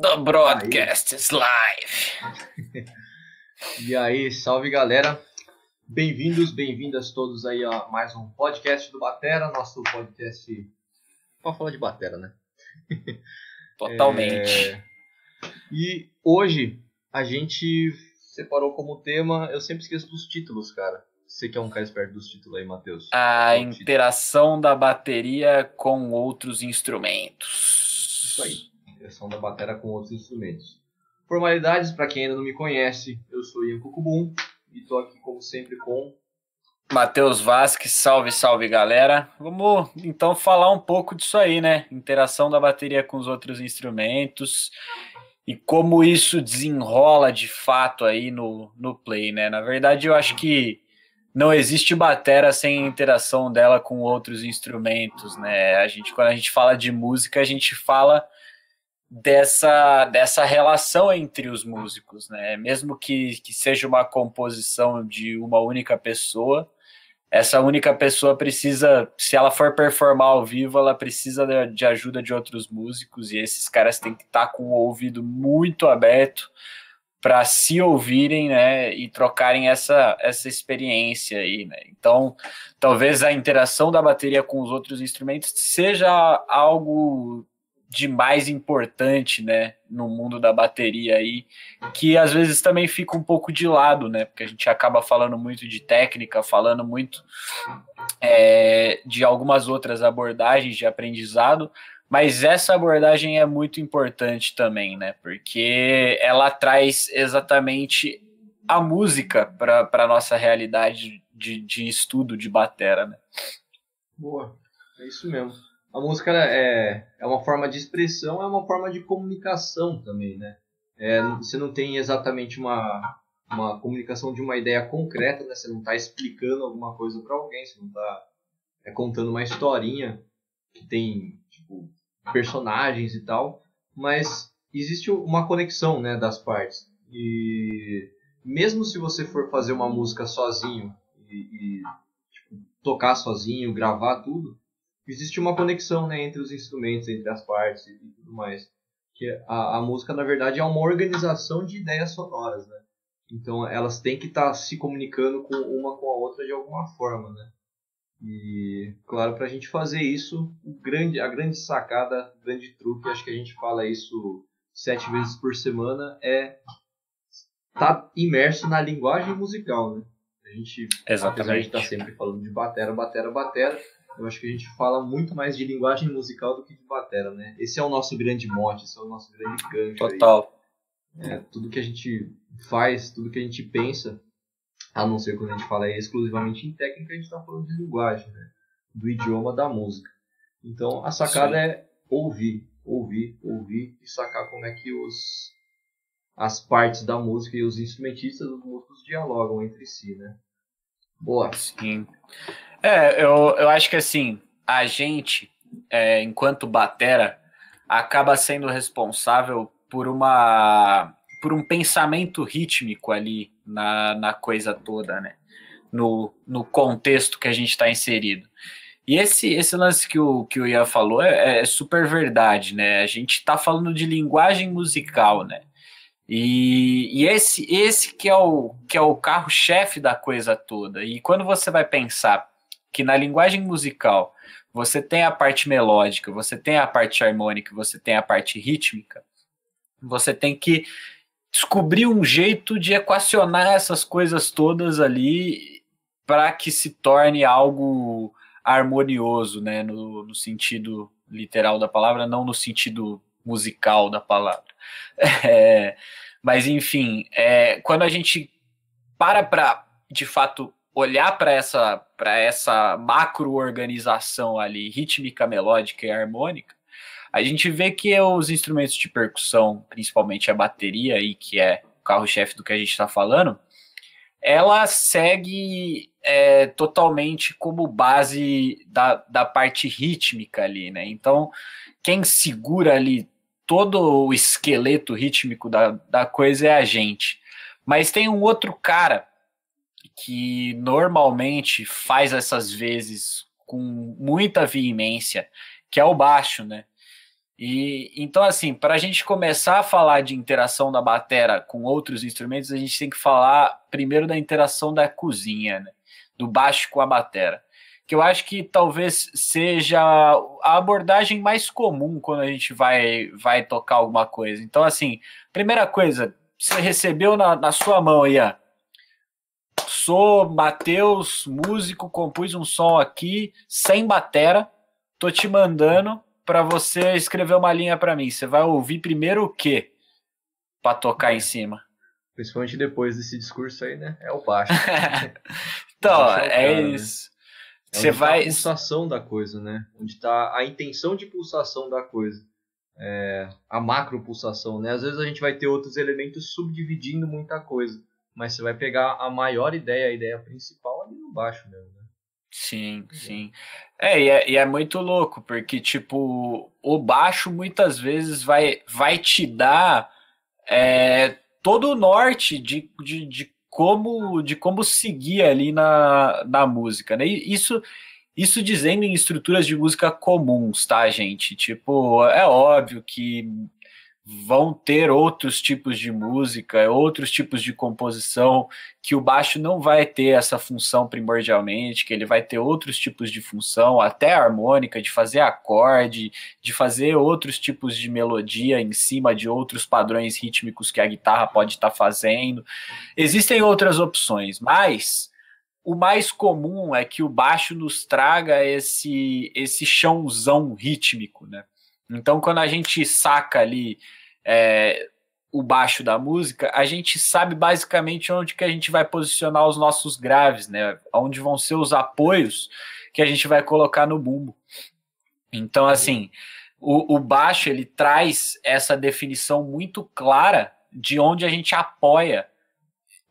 The broadcast is live. e aí, salve galera. Bem-vindos, bem-vindas todos aí a mais um podcast do Batera, nosso podcast. Pode falar de Batera, né? Totalmente. É... E hoje a gente separou como tema. Eu sempre esqueço dos títulos, cara. Você que é um cara esperto dos títulos aí, Matheus. A interação da bateria com outros instrumentos. Isso aí. Interação da bateria com outros instrumentos. Formalidades, para quem ainda não me conhece, eu sou Ian Cucubum e tô aqui como sempre com Matheus Vasques, salve, salve galera. Vamos então falar um pouco disso aí, né? Interação da bateria com os outros instrumentos e como isso desenrola de fato aí no, no play, né? Na verdade, eu acho que não existe batera sem interação dela com outros instrumentos, né? A gente, quando a gente fala de música, a gente fala dessa, dessa relação entre os músicos, né? Mesmo que, que seja uma composição de uma única pessoa, essa única pessoa precisa, se ela for performar ao vivo, ela precisa de, de ajuda de outros músicos e esses caras têm que estar tá com o ouvido muito aberto para se ouvirem, né, e trocarem essa, essa experiência aí, né? Então, talvez a interação da bateria com os outros instrumentos seja algo de mais importante, né, no mundo da bateria aí, que às vezes também fica um pouco de lado, né, porque a gente acaba falando muito de técnica, falando muito é, de algumas outras abordagens de aprendizado, mas essa abordagem é muito importante também, né? Porque ela traz exatamente a música para a nossa realidade de, de estudo de batera, né? Boa, é isso mesmo. A música é, é uma forma de expressão, é uma forma de comunicação também, né? É, você não tem exatamente uma, uma comunicação de uma ideia concreta, né? Você não está explicando alguma coisa para alguém, você não está é, contando uma historinha que tem tipo, personagens e tal, mas existe uma conexão né, das partes. E mesmo se você for fazer uma música sozinho e, e tipo, tocar sozinho, gravar tudo, existe uma conexão né, entre os instrumentos, entre as partes e, e tudo mais. Que a, a, música, na verdade, é uma organização de ideias sonoras, né? Então elas têm que estar tá se comunicando com uma com a outra de alguma forma, né? E, claro, para a gente fazer isso, grande, a grande sacada, o grande truque, acho que a gente fala isso sete vezes por semana, é estar tá imerso na linguagem musical, né? A gente, Exatamente. apesar de estar tá sempre falando de batera, batera, batera, eu acho que a gente fala muito mais de linguagem musical do que de batera, né? Esse é o nosso grande mote, esse é o nosso grande gancho. Total. É, tudo que a gente faz, tudo que a gente pensa, a não ser quando a gente fala exclusivamente em técnica, a gente está falando de linguagem, né? do idioma da música. Então a sacada Sim. é ouvir, ouvir, ouvir e sacar como é que os as partes da música e os instrumentistas dos músicos dialogam entre si, né? Boa. Sim. É, eu, eu acho que assim, a gente, é, enquanto batera, acaba sendo responsável por uma por um pensamento rítmico ali na, na coisa toda, né? No, no contexto que a gente está inserido. E esse, esse lance que o, que o Ian falou é, é super verdade, né? A gente está falando de linguagem musical, né? E, e, esse, esse que é o, que é o carro-chefe da coisa toda. E quando você vai pensar que na linguagem musical você tem a parte melódica, você tem a parte harmônica, você tem a parte rítmica, você tem que descobrir um jeito de equacionar essas coisas todas ali para que se torne algo harmonioso, né, no, no, sentido literal da palavra, não no sentido musical da palavra. É, mas enfim, é, quando a gente para para de fato olhar para essa para essa macro organização ali rítmica, melódica e harmônica, a gente vê que os instrumentos de percussão, principalmente a bateria, aí, que é o carro-chefe do que a gente está falando, ela segue é, totalmente como base da, da parte rítmica ali, né? Então, quem segura ali todo o esqueleto rítmico da, da coisa é a gente. Mas tem um outro cara que normalmente faz essas vezes com muita veemência, que é o baixo, né? E então, assim, para a gente começar a falar de interação da batera com outros instrumentos, a gente tem que falar primeiro da interação da cozinha, né? do baixo com a batera. Que eu acho que talvez seja a abordagem mais comum quando a gente vai, vai tocar alguma coisa. Então, assim, primeira coisa, você recebeu na, na sua mão ó. Sou Matheus, músico, compus um som aqui, sem batera, tô te mandando para você escrever uma linha para mim. Você vai ouvir primeiro o quê para tocar em cima? Principalmente depois desse discurso aí, né? É o baixo. então, é, cara, né? isso. Né? É você vai. Tá a pulsação da coisa, né? Onde está a intenção de pulsação da coisa. É, a macro pulsação, né? Às vezes a gente vai ter outros elementos subdividindo muita coisa. Mas você vai pegar a maior ideia, a ideia principal ali no baixo mesmo, né? Sim, sim. É e, é, e é muito louco, porque, tipo, o baixo muitas vezes vai, vai te dar é, todo o norte de, de, de, como, de como seguir ali na, na música, né? E isso, isso dizendo em estruturas de música comuns, tá, gente? Tipo, é óbvio que vão ter outros tipos de música, outros tipos de composição, que o baixo não vai ter essa função primordialmente, que ele vai ter outros tipos de função, até harmônica, de fazer acorde, de fazer outros tipos de melodia em cima de outros padrões rítmicos que a guitarra pode estar tá fazendo. Existem outras opções, mas o mais comum é que o baixo nos traga esse esse chãozão rítmico, né? Então, quando a gente saca ali é, o baixo da música, a gente sabe basicamente onde que a gente vai posicionar os nossos graves, né? Onde vão ser os apoios que a gente vai colocar no bumbo. Então, assim, o, o baixo ele traz essa definição muito clara de onde a gente apoia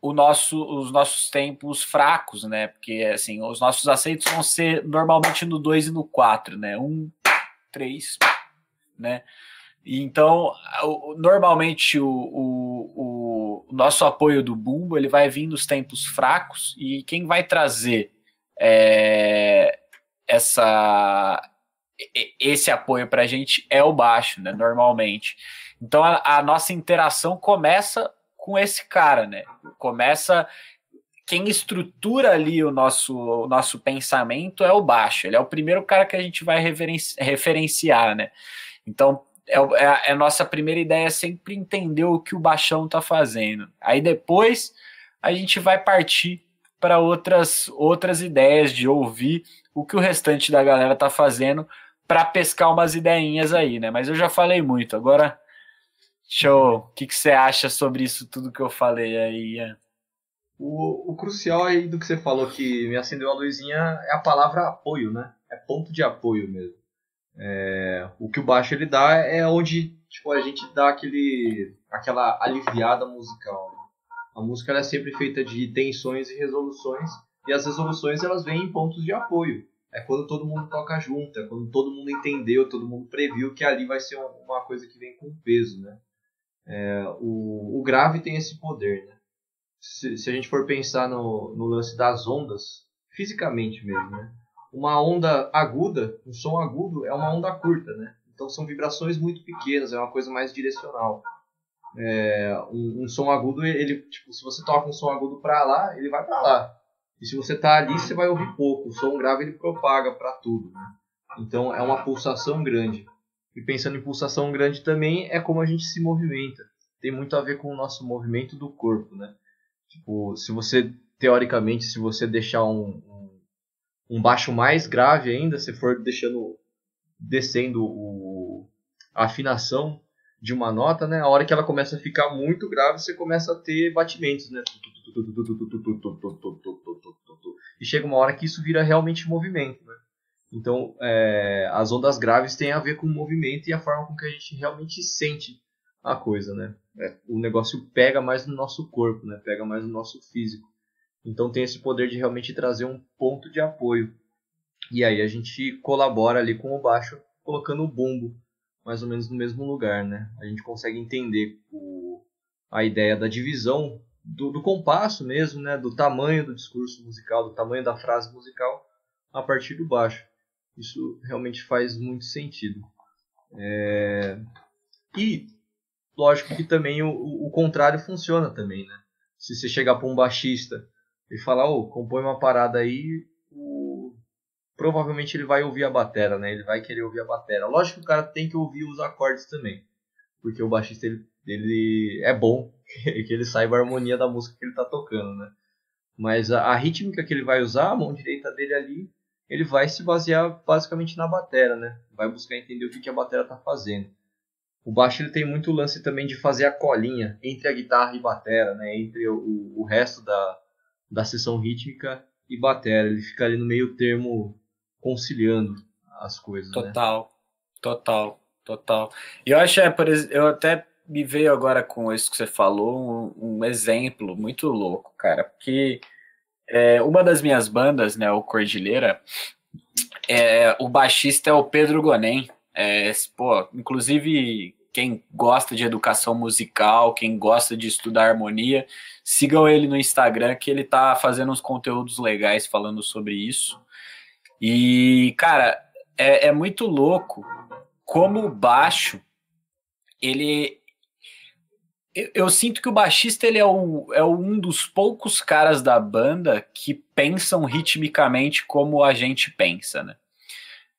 o nosso, os nossos tempos fracos, né? Porque assim, os nossos aceitos vão ser normalmente no 2 e no 4, né? 1, 3, né? Então, normalmente o, o, o, nosso apoio do bumbo ele vai vir nos tempos fracos e quem vai trazer é, essa esse apoio para a gente é o baixo, né? Normalmente. Então a, a, nossa interação começa com esse cara, né? Começa quem estrutura ali o nosso, o nosso pensamento é o baixo. Ele é o primeiro cara que a gente vai referenciar, né? Então é, é, é, a nossa primeira ideia é sempre entender o que o baixão está fazendo. Aí depois a gente vai partir para outras outras ideias de ouvir o que o restante da galera está fazendo para pescar umas ideinhas aí, né? Mas eu já falei muito. Agora, show. O que, que você acha sobre isso tudo que eu falei aí, Ian? O, o crucial aí do que você falou que me acendeu a luzinha é a palavra apoio, né? É ponto de apoio mesmo. É, o que o baixo ele dá é onde tipo, a gente dá aquele, aquela aliviada musical. Né? A música é sempre feita de tensões e resoluções, e as resoluções elas vêm em pontos de apoio. É quando todo mundo toca junto, é quando todo mundo entendeu, todo mundo previu que ali vai ser uma coisa que vem com peso. Né? É, o, o grave tem esse poder. Né? Se, se a gente for pensar no, no lance das ondas, fisicamente mesmo, né? Uma onda aguda, um som agudo é uma onda curta, né? Então são vibrações muito pequenas, é uma coisa mais direcional. É, um, um, som agudo, ele, tipo, se você toca um som agudo para lá, ele vai para lá. E se você tá ali, você vai ouvir pouco. O som grave ele propaga para tudo, né? Então é uma pulsação grande. E pensando em pulsação grande também é como a gente se movimenta. Tem muito a ver com o nosso movimento do corpo, né? Tipo, se você teoricamente, se você deixar um, um baixo mais grave ainda, se for deixando descendo o, a afinação de uma nota, né? A hora que ela começa a ficar muito grave, você começa a ter batimentos, né? E chega uma hora que isso vira realmente movimento, né? Então, é, as ondas graves têm a ver com o movimento e a forma com que a gente realmente sente a coisa, né? É, o negócio pega mais no nosso corpo, né? Pega mais no nosso físico. Então tem esse poder de realmente trazer um ponto de apoio. E aí a gente colabora ali com o baixo, colocando o bumbo mais ou menos no mesmo lugar, né? A gente consegue entender o, a ideia da divisão do, do compasso mesmo, né? Do tamanho do discurso musical, do tamanho da frase musical a partir do baixo. Isso realmente faz muito sentido. É... E lógico que também o, o contrário funciona também, né? Se você chegar para um baixista e falar, ô, oh, compõe uma parada aí, o... provavelmente ele vai ouvir a batera, né? Ele vai querer ouvir a batera. Lógico que o cara tem que ouvir os acordes também, porque o baixista ele, ele é bom que ele saiba a harmonia da música que ele está tocando, né? Mas a, a, rítmica que ele vai usar, a mão direita dele ali, ele vai se basear basicamente na batera, né? Vai buscar entender o que, que a batera está fazendo. O baixo ele tem muito lance também de fazer a colinha entre a guitarra e batera, né? Entre o, o resto da, da sessão rítmica e batera. Ele fica ali no meio termo conciliando as coisas. Né? Total, né? total, total. E eu acho, é, por eu até me veio agora com isso que você falou, um, um exemplo muito louco, cara, porque é, uma das minhas bandas, né, o Cordilheira, é, o baixista é o Pedro Gonem, é, pô, inclusive quem gosta de educação musical, quem gosta de estudar harmonia, sigam ele no Instagram que ele tá fazendo uns conteúdos legais falando sobre isso. E, cara, é, é muito louco como o baixo ele eu, eu, sinto que o baixista ele é, o, é um dos poucos caras da banda que pensam ritmicamente como a gente pensa, né?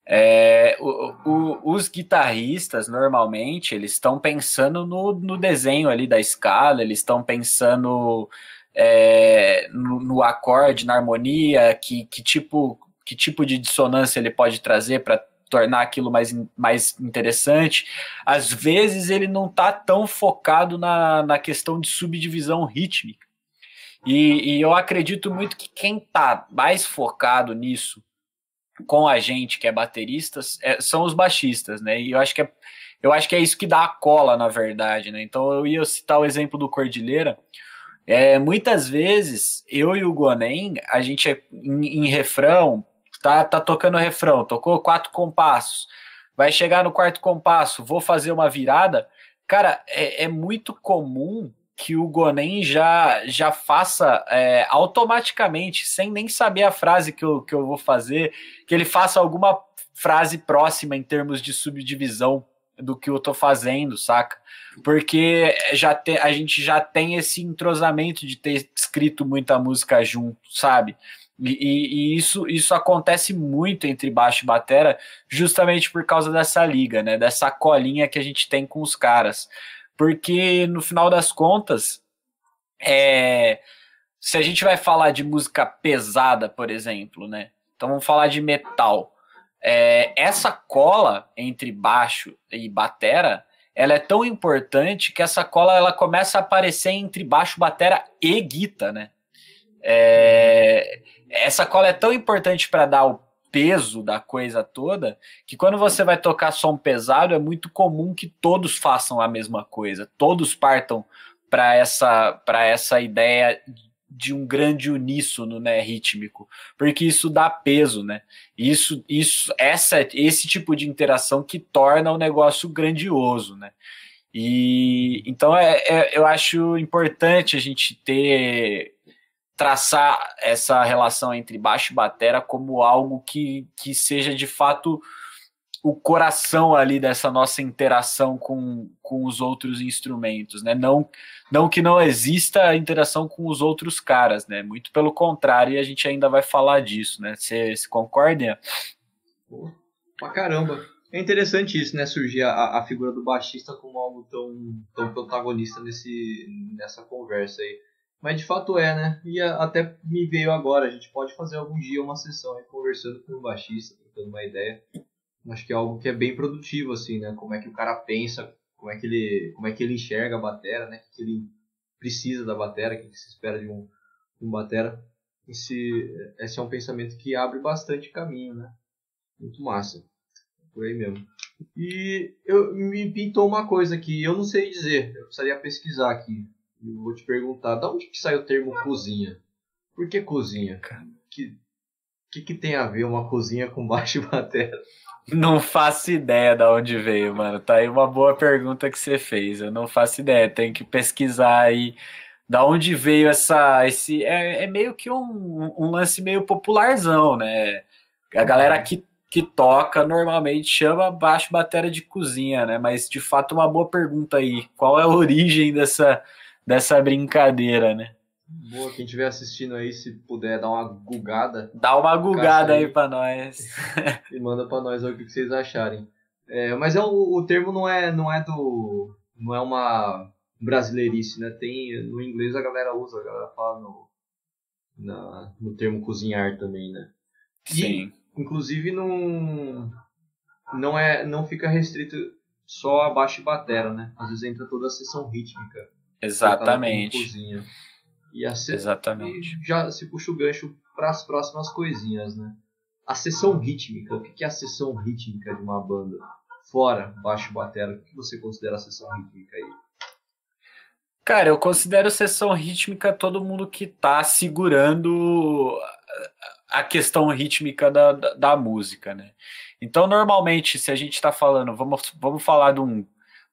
É, o, o, os guitarristas, normalmente, eles estão pensando no, no, desenho ali da escala, eles estão pensando é, no, no, acorde, na harmonia, que, que, tipo, que tipo de dissonância ele pode trazer para tornar aquilo mais, mais interessante. Às vezes ele não está tão focado na, na questão de subdivisão rítmica. E, e eu acredito muito que quem está mais focado nisso com a gente, que é bateristas, é, são os baixistas, né? E eu acho que é, eu acho que é isso que dá a cola, na verdade, né? Então eu ia citar o exemplo do Cordilheira. É, muitas vezes, eu e o Gonen, a gente é em, em refrão, tá, tá tocando refrão, tocou quatro compassos, vai chegar no quarto compasso, vou fazer uma virada. Cara, é, é muito comum que o Gonen já, já faça é, automaticamente, sem nem saber a frase que eu, que eu vou fazer, que ele faça alguma frase próxima em termos de subdivisão do que eu tô fazendo, saca? Porque já te, a gente já tem esse entrosamento de ter escrito muita música junto, sabe? E, e, e, isso, isso acontece muito entre baixo e batera, justamente por causa dessa liga, né? Dessa colinha que a gente tem com os caras. Porque no final das contas, é, se a gente vai falar de música pesada, por exemplo, né? Então vamos falar de metal. É, essa cola entre baixo e batera, ela é tão importante que essa cola ela começa a aparecer entre baixo, batera e guita, né? É, essa cola é tão importante para dar o peso da coisa toda que quando você vai tocar som pesado é muito comum que todos façam a mesma coisa, todos partam para essa para essa ideia de um grande uníssono, né, rítmico, porque isso dá peso, né? Isso isso essa esse tipo de interação que torna o negócio grandioso, né? E então é, é eu acho importante a gente ter traçar essa relação entre baixo e batera como algo que, que seja de fato o coração ali dessa nossa interação com, com os outros instrumentos, né? Não, não que não exista interação com os outros caras, né? Muito pelo contrário, e a gente ainda vai falar disso, né? Você concorda? Pra caramba. É interessante isso, né? Surgir a, a figura do baixista como algo tão, tão protagonista nesse, nessa conversa aí. Mas de fato é, né? E até me veio agora, a gente pode fazer algum dia uma sessão aí conversando com o baixista, trocando uma ideia. Acho que é algo que é bem produtivo, assim, né? Como é que o cara pensa, como é que ele, como é que ele enxerga a batera, né? O que ele precisa da batera, o que se espera de um, de um batera. Esse, esse é um pensamento que abre bastante caminho, né? Muito massa. Por aí mesmo. E eu, me pintou uma coisa que eu não sei dizer, eu precisaria pesquisar aqui vou te perguntar, da onde que sai o termo cozinha? Por que cozinha? Que que, que tem a ver uma cozinha com baixo e? Não faço ideia de onde veio, mano. Tá aí uma boa pergunta que você fez. Eu não faço ideia. Tem que pesquisar aí da onde veio essa. Esse, é, é meio que um, um lance meio popularzão, né? A galera que que toca normalmente chama baixo bateria de cozinha, né? Mas de fato uma boa pergunta aí. Qual é a origem dessa, dessa brincadeira, né? Boa, quem estiver assistindo aí, se puder dar uma gugada. Dá uma gugada aí, aí para nós. e manda para nós o que vocês acharem. É, mas é, o, o termo não é, não é do. não é uma brasileirice, né? Tem, no inglês a galera usa, a galera fala no, na, no termo cozinhar também, né? Sim. E, inclusive não, não, é, não fica restrito só a baixo e batera, né? Às vezes entra toda a sessão rítmica. Exatamente. E a se... Exatamente. Já se puxa o gancho para as próximas coisinhas, né? A sessão rítmica. O que é a sessão rítmica de uma banda? Fora baixo batera, o que você considera a sessão rítmica aí? Cara, eu considero sessão rítmica todo mundo que tá segurando a questão rítmica da, da, da música, né? Então, normalmente, se a gente está falando, vamos, vamos falar de um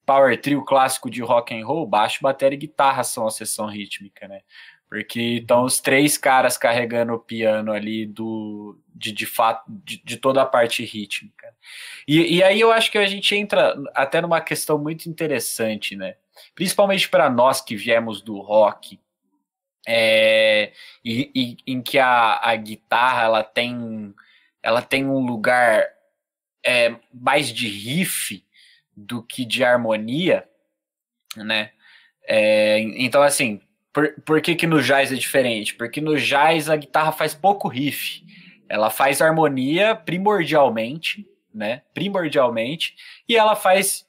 power trio clássico de rock and roll, baixo, bateria e guitarra são a sessão rítmica, né? Porque estão os três caras carregando o piano ali do de, de fato de, de toda a parte rítmica. E, e aí eu acho que a gente entra até numa questão muito interessante, né? Principalmente para nós que viemos do rock, é, e, e, em que a, a guitarra ela tem ela tem um lugar é, mais de riff do que de harmonia, né? É, então, assim, por, por que, que no jazz é diferente? Porque no jazz a guitarra faz pouco riff, ela faz harmonia primordialmente, né? Primordialmente, e ela faz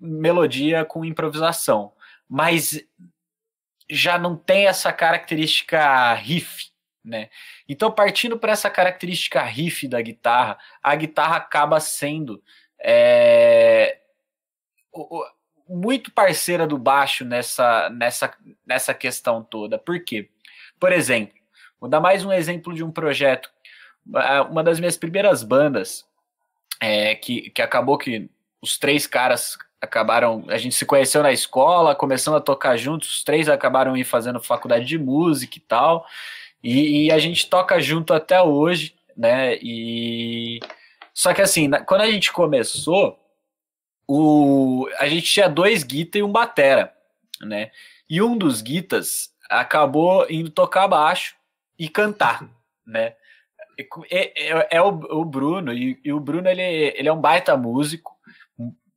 melodia com improvisação, mas já não tem essa característica riff, né? Então, partindo para essa característica riff da guitarra, a guitarra acaba sendo é, muito parceira do baixo nessa, nessa, nessa questão toda. Por quê? Por exemplo, vou dar mais um exemplo de um projeto. Uma das minhas primeiras bandas, é, que, que acabou que os três caras acabaram. A gente se conheceu na escola, começando a tocar juntos, os três acabaram ir fazendo faculdade de música e tal. E, e a gente toca junto até hoje, né? E. Só que assim, quando a gente começou, o, a gente tinha dois guitas e um batera, né? E um dos guitas acabou indo tocar baixo e cantar, né? É, é, é o, o, Bruno, e, e, o Bruno ele, ele é um baita músico,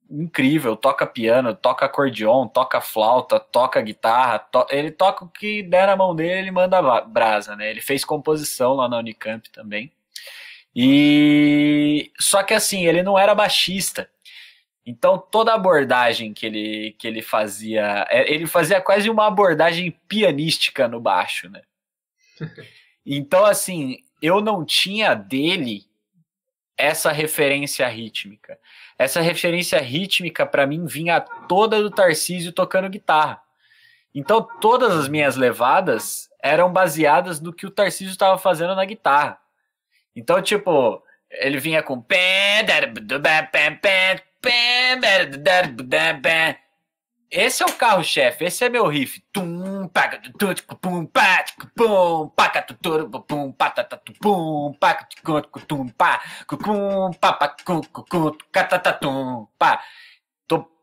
incrível, toca piano, toca acordeon, toca flauta, toca guitarra, to, ele toca o que der na mão dele, ele manda brasa, né? Ele fez composição lá na Unicamp também. E só que assim, ele não era baixista. Então toda a abordagem que ele, que ele fazia, é, ele fazia quase uma abordagem pianística no baixo, né? Então assim, eu não tinha dele essa referência rítmica. Essa referência rítmica para mim vinha toda do Tarcísio tocando guitarra. Então todas as minhas levadas eram baseadas no que o Tarcísio estava fazendo na guitarra. Então tipo, ele vinha com esse é o carro-chefe, esse é meu riff.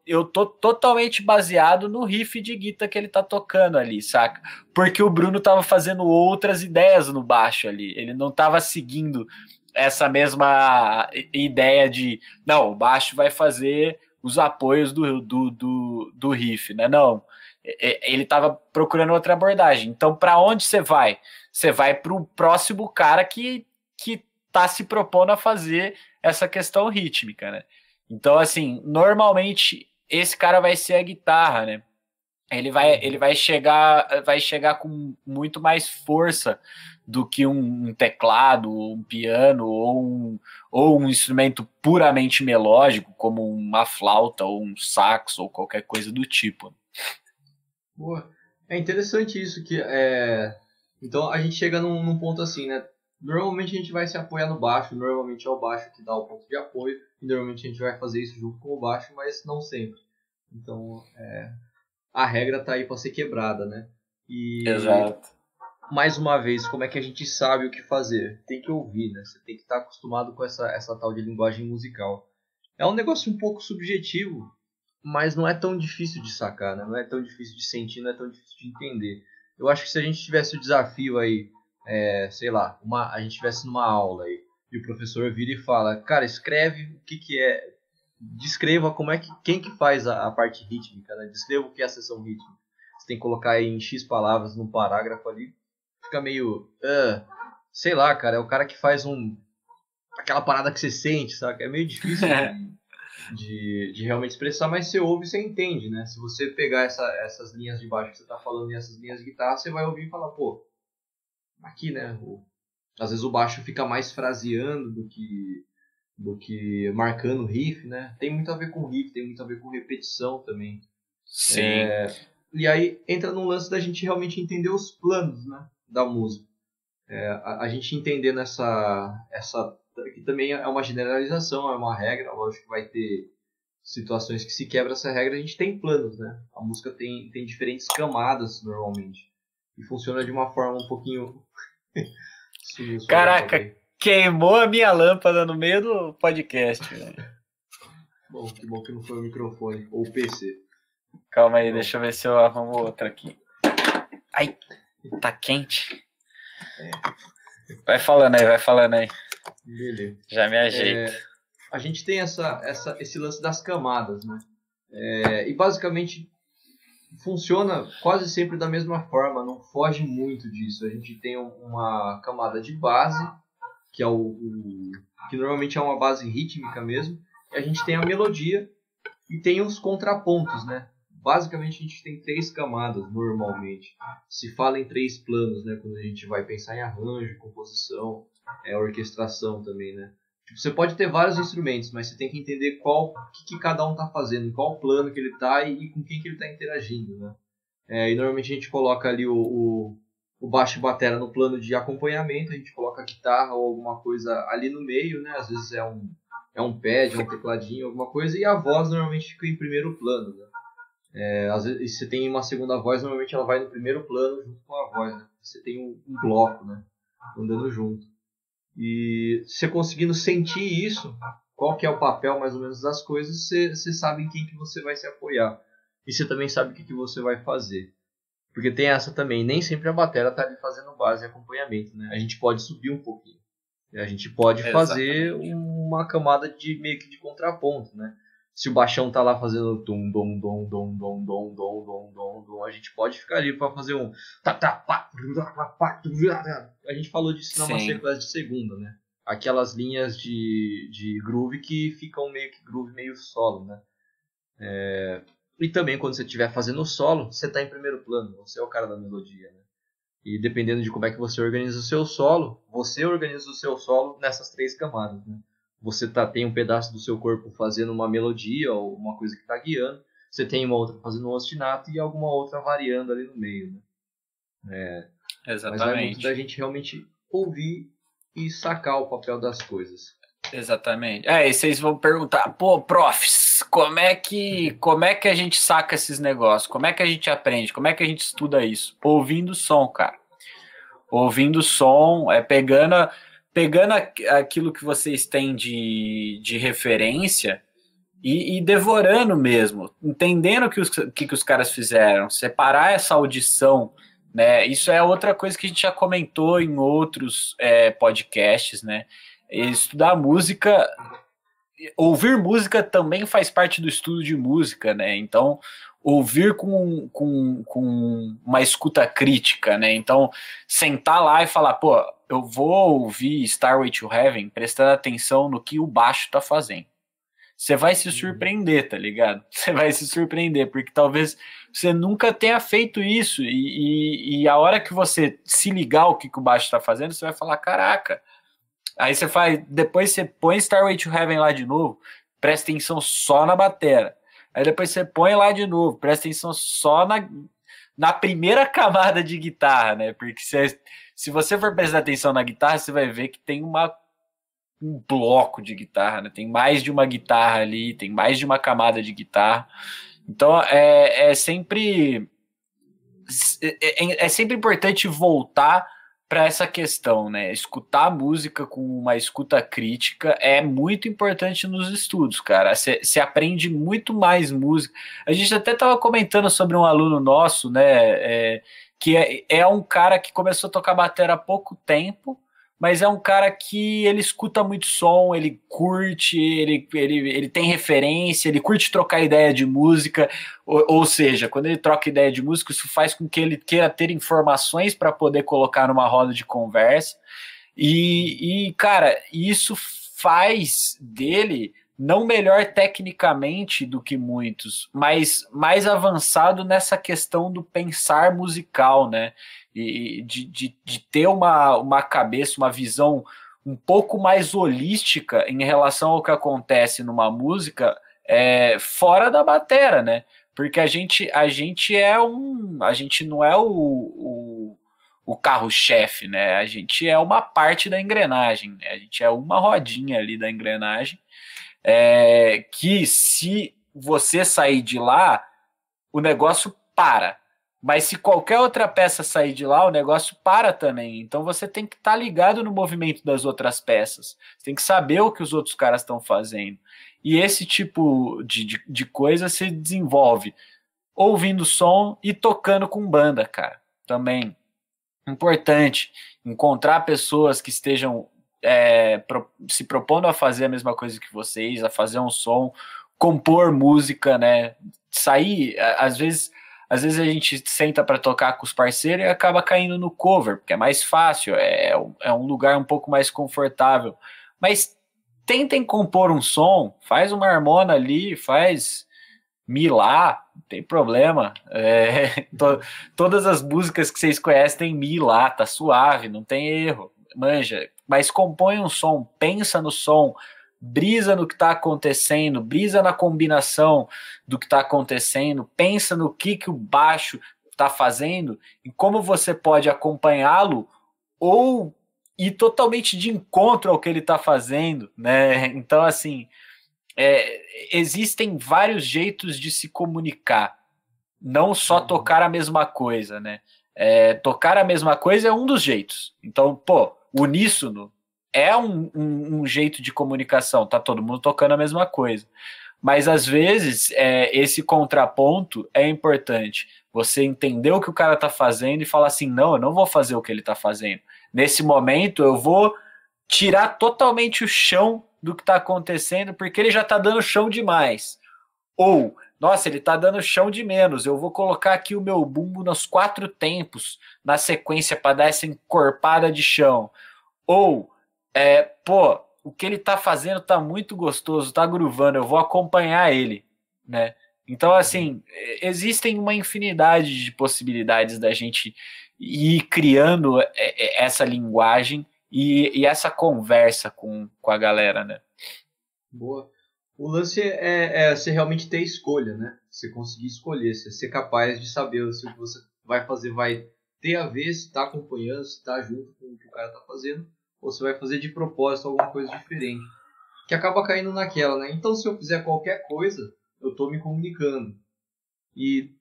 Eu tô totalmente baseado no riff de guitarra que ele tá tocando ali, saca? Porque o Bruno tava fazendo outras ideias no baixo ali. Ele não tava seguindo essa mesma ideia de não, o baixo vai fazer os apoios do, do, do, do riff, né? Não, ele estava procurando outra abordagem. Então, para onde você vai? Você vai para o próximo cara que que está se propondo a fazer essa questão rítmica, né? Então, assim, normalmente esse cara vai ser a guitarra, né? Ele vai, ele vai chegar, vai chegar com muito mais força do que um, teclado, um piano ou um, ou um instrumento puramente melódico, como uma flauta ou um sax ou qualquer coisa do tipo. Boa. É interessante isso que é. Então a gente chega num, num, ponto assim, né? Normalmente a gente vai se apoiar no baixo, normalmente é o baixo que dá o ponto de apoio, e normalmente a gente vai fazer isso junto com o baixo, mas não sempre. Então é, a regra tá aí para ser quebrada, né? E Exato mais uma vez, como é que a gente sabe o que fazer? Tem que ouvir, né? Você tem que estar acostumado com essa, essa tal de linguagem musical. É um negócio um pouco subjetivo, mas não é tão difícil de sacar, né? Não é tão difícil de sentir, não é tão difícil de entender. Eu acho que se a gente tivesse o desafio aí, é, sei lá, uma, a gente tivesse numa aula aí, e o professor vira e fala, cara, escreve o que, que é, descreva como é que, quem que faz a, a parte rítmica, né? Descreva o que é a sessão rítmica. Você tem que colocar aí em X palavras num parágrafo ali, fica meio. Uh, sei lá, cara, é o cara que faz um. aquela parada que você sente, sabe? É meio difícil de, de, de, realmente expressar, mas você ouve e você entende, né? Se você pegar essa, essas linhas de baixo que você tá falando e essas linhas de guitarra, você vai ouvir e falar, pô, aqui, né? O, às vezes o baixo fica mais fraseando do que do que marcando riff, né? Tem muito a ver com riff, tem muito a ver com repetição também. Sim. É, e aí entra no lance da gente realmente entender os planos, né? Da música. É, a, a, gente entender nessa essa que também é uma generalização, é uma regra, lógico que vai ter situações que se quebra essa regra, a gente tem planos, né? A música tem, tem diferentes camadas normalmente. E funciona de uma forma um pouquinho. Caraca, queimou a minha lâmpada no meio do podcast, Bom, que bom que não foi o microfone ou o PC. Calma aí, deixa eu ver se eu arrumo outra aqui. Ai! Tá quente. É. Vai falando aí, vai falando aí. Beleza. Já me ajeito. É, a gente tem essa, essa, esse lance das camadas, né? É, e basicamente funciona quase sempre da mesma forma, não foge muito disso. A gente tem uma camada de base, que é o, o que normalmente é uma base rítmica mesmo, e a gente tem a melodia e tem os contrapontos, né? Basicamente a gente tem três camadas normalmente. Se fala em três planos, né? Quando a gente vai pensar em arranjo, composição, é, orquestração também, né? Tipo, você pode ter vários instrumentos, mas você tem que entender qual que, que cada um está fazendo, em qual plano que ele está e, e, com quem que ele está interagindo, né? É, e normalmente a gente coloca ali o, o, o baixo e batera no plano de acompanhamento, a gente coloca a guitarra ou alguma coisa ali no meio, né? Às vezes é um, é um pad, um tecladinho, alguma coisa, e a voz normalmente fica em primeiro plano, né? É, às vezes você tem uma segunda voz, normalmente ela vai no primeiro plano junto com a voz, né? Você tem um, um bloco, né? Andando junto. E você conseguindo sentir isso, qual que é o papel mais ou menos das coisas, você, você sabe em quem que você vai se apoiar. E você também sabe o que, que você vai fazer. Porque tem essa também, nem sempre a bateria está ali fazendo base e acompanhamento, né? A gente pode subir um pouquinho. A gente pode fazer uma camada de meio que de contraponto, né? Se o baixão tá lá fazendo dom dom dom dom dom dom dom dom dom dom a gente pode ficar ali para fazer um tá tá pá, a gente falou disso na masterclass de segunda né aquelas linhas de, de groove que ficam meio que groove meio solo né é... e também quando você estiver fazendo solo você tá em primeiro plano você é o cara da melodia né e dependendo de como é que você organiza o seu solo você organiza o seu solo nessas três camadas né você tá, tem um pedaço do seu corpo fazendo uma melodia ou uma coisa que está guiando, você tem uma outra fazendo um ostinato e alguma outra variando ali no meio. Né? É, Exatamente. Mas é muito da gente realmente ouvir e sacar o papel das coisas. Exatamente. É, e vocês vão perguntar, pô, profs, como é que como é que a gente saca esses negócios? Como é que a gente aprende? Como é que a gente estuda isso? Ouvindo som, cara. Ouvindo som, é pegando pegando aquilo que vocês têm de, de referência e, e devorando mesmo, entendendo que os, que, que os caras fizeram, separar essa audição, né? Isso é outra coisa que a gente já comentou em outros é, podcasts, né? Estudar música, ouvir música também faz parte do estudo de música, né? Então, ouvir com, com, com uma escuta crítica, né? Então, sentar lá e falar, pô, eu vou ouvir Starway to Heaven prestando atenção no que o baixo tá fazendo. Você vai se uhum. surpreender, tá ligado? Você vai se surpreender, porque talvez você nunca tenha feito isso. E, e, e a hora que você se ligar o que, que o baixo tá fazendo, você vai falar: caraca. Aí você faz, depois você põe Starway to Heaven lá de novo, presta atenção só na batera. Aí depois você põe lá de novo, presta atenção só na, na primeira camada de guitarra, né? Porque você se você for prestar atenção na guitarra, você vai ver que tem uma, um bloco de guitarra, né? Tem mais de uma guitarra ali, tem mais de uma camada de guitarra. Então é, é sempre é, é, é sempre importante voltar para essa questão, né? Escutar música com uma escuta crítica é muito importante nos estudos, cara. Você aprende muito mais música. A gente até estava comentando sobre um aluno nosso, né? É, que é, é um cara que começou a tocar bateria há pouco tempo mas é um cara que ele escuta muito som, ele curte, ele, ele, ele tem referência, ele curte trocar ideia de música, ou, ou seja, quando ele troca ideia de música, isso faz com que ele queira ter informações para poder colocar numa roda de conversa. E, e, cara, isso faz dele não melhor tecnicamente do que muitos, mas mais avançado nessa questão do pensar musical, né? e de, de, de ter uma, uma cabeça, uma visão um pouco mais holística em relação ao que acontece numa música é, fora da batera, né? Porque a gente, a gente é um. A gente não é o, o, o carro-chefe, né? A gente é uma parte da engrenagem, né? A gente é uma rodinha ali da engrenagem. É, que se você sair de lá, o negócio para. Mas se qualquer outra peça sair de lá, o negócio para também. Então você tem que estar tá ligado no movimento das outras peças. Você tem que saber o que os outros caras estão fazendo. E esse tipo de, de, de, coisa se desenvolve ouvindo som e tocando com banda, cara. Também importante encontrar pessoas que estejam é, pro, se propondo a fazer a mesma coisa que vocês, a fazer um som, compor música, né? Sair, às vezes às vezes a gente senta para tocar com os parceiros e acaba caindo no cover, porque é mais fácil, é, é um lugar um pouco mais confortável. Mas tentem compor um som, faz uma harmona ali, faz mi lá, não tem problema. É, to, todas as músicas que vocês conhecem tem mi lá, tá suave, não tem erro, manja. Mas compõe um som, pensa no som, brisa no que está acontecendo, brisa na combinação do que está acontecendo, pensa no que, que o baixo está fazendo e como você pode acompanhá-lo ou ir totalmente de encontro ao que ele está fazendo, né? Então, assim, é, existem vários jeitos de se comunicar, não só uhum. tocar a mesma coisa, né? É, tocar a mesma coisa é um dos jeitos. Então, pô, uníssono é um, um, um, jeito de comunicação, tá todo mundo tocando a mesma coisa. Mas às vezes é, esse contraponto é importante. Você entender o que o cara tá fazendo e falar assim: não, eu não vou fazer o que ele tá fazendo. Nesse momento eu vou tirar totalmente o chão do que tá acontecendo, porque ele já tá dando chão demais. Ou, nossa, ele tá dando chão de menos. Eu vou colocar aqui o meu bumbo nos quatro tempos na sequência para dar essa encorpada de chão. Ou é, pô, o que ele tá fazendo tá muito gostoso, tá gruvando, eu vou acompanhar ele, né? Então, assim, existem uma infinidade de possibilidades da gente ir criando é, é, essa linguagem e, e essa conversa com, com a galera, né? Boa. O lance é, é, você realmente ter escolha, né? Você conseguir escolher, você ser capaz de saber se o que você vai fazer vai ter a ver, se está acompanhando, se está junto com o que o cara está fazendo, ou você vai fazer de propósito alguma coisa diferente. Que acaba caindo naquela, né? Então, se eu fizer qualquer coisa, eu estou me comunicando. E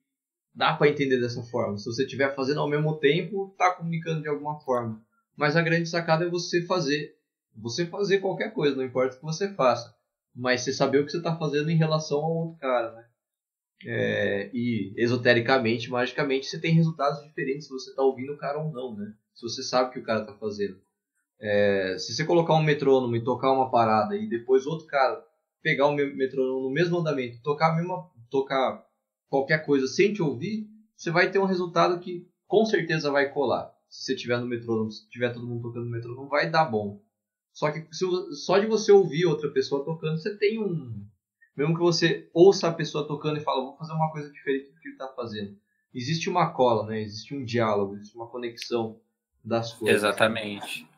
dá para entender dessa forma. Se você estiver fazendo ao mesmo tempo, está comunicando de alguma forma. Mas a grande sacada é você fazer. Você fazer qualquer coisa, não importa o que você faça. Mas você saber o que você está fazendo em relação ao outro cara, né? É, e esotericamente, magicamente, você tem resultados diferentes se você está ouvindo o cara ou não, né? Se você sabe o que o cara está fazendo. É, se você colocar um metrônomo e tocar uma parada e depois outro cara pegar o metrônomo no mesmo andamento, tocar mesma, tocar qualquer coisa sem te ouvir, você vai ter um resultado que com certeza vai colar. Se você tiver no metrônomo, se tiver todo mundo tocando no metrônomo, vai dar bom. Só que se, só de você ouvir outra pessoa tocando, você tem um. Mesmo que você ouça a pessoa tocando e fala, vou fazer uma coisa diferente do que ele está fazendo. Existe uma cola, né? existe um diálogo, existe uma conexão das coisas. Exatamente.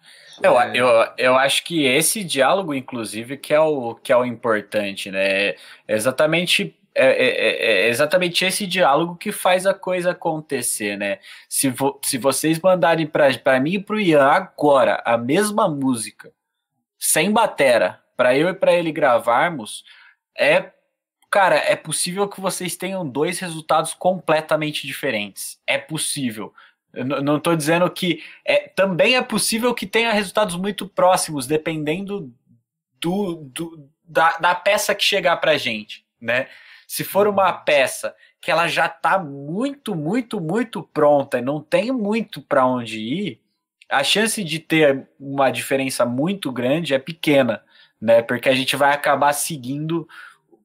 Eu, é. eu, eu acho que esse diálogo, inclusive, que é o, que é o importante, né? É exatamente é, é, é, é, exatamente esse diálogo que faz a coisa acontecer, né? Se, vo, se vocês mandarem para mim e para o Ian agora a mesma música, sem batera, para eu e para ele gravarmos, é cara, é possível que vocês tenham dois resultados completamente diferentes. É possível. Eu não estou dizendo que. É, também é possível que tenha resultados muito próximos, dependendo do, do da, da peça que chegar para gente, né? Se for uma uhum. peça que ela já está muito, muito, muito pronta e não tem muito para onde ir, a chance de ter uma diferença muito grande é pequena, né? Porque a gente vai acabar seguindo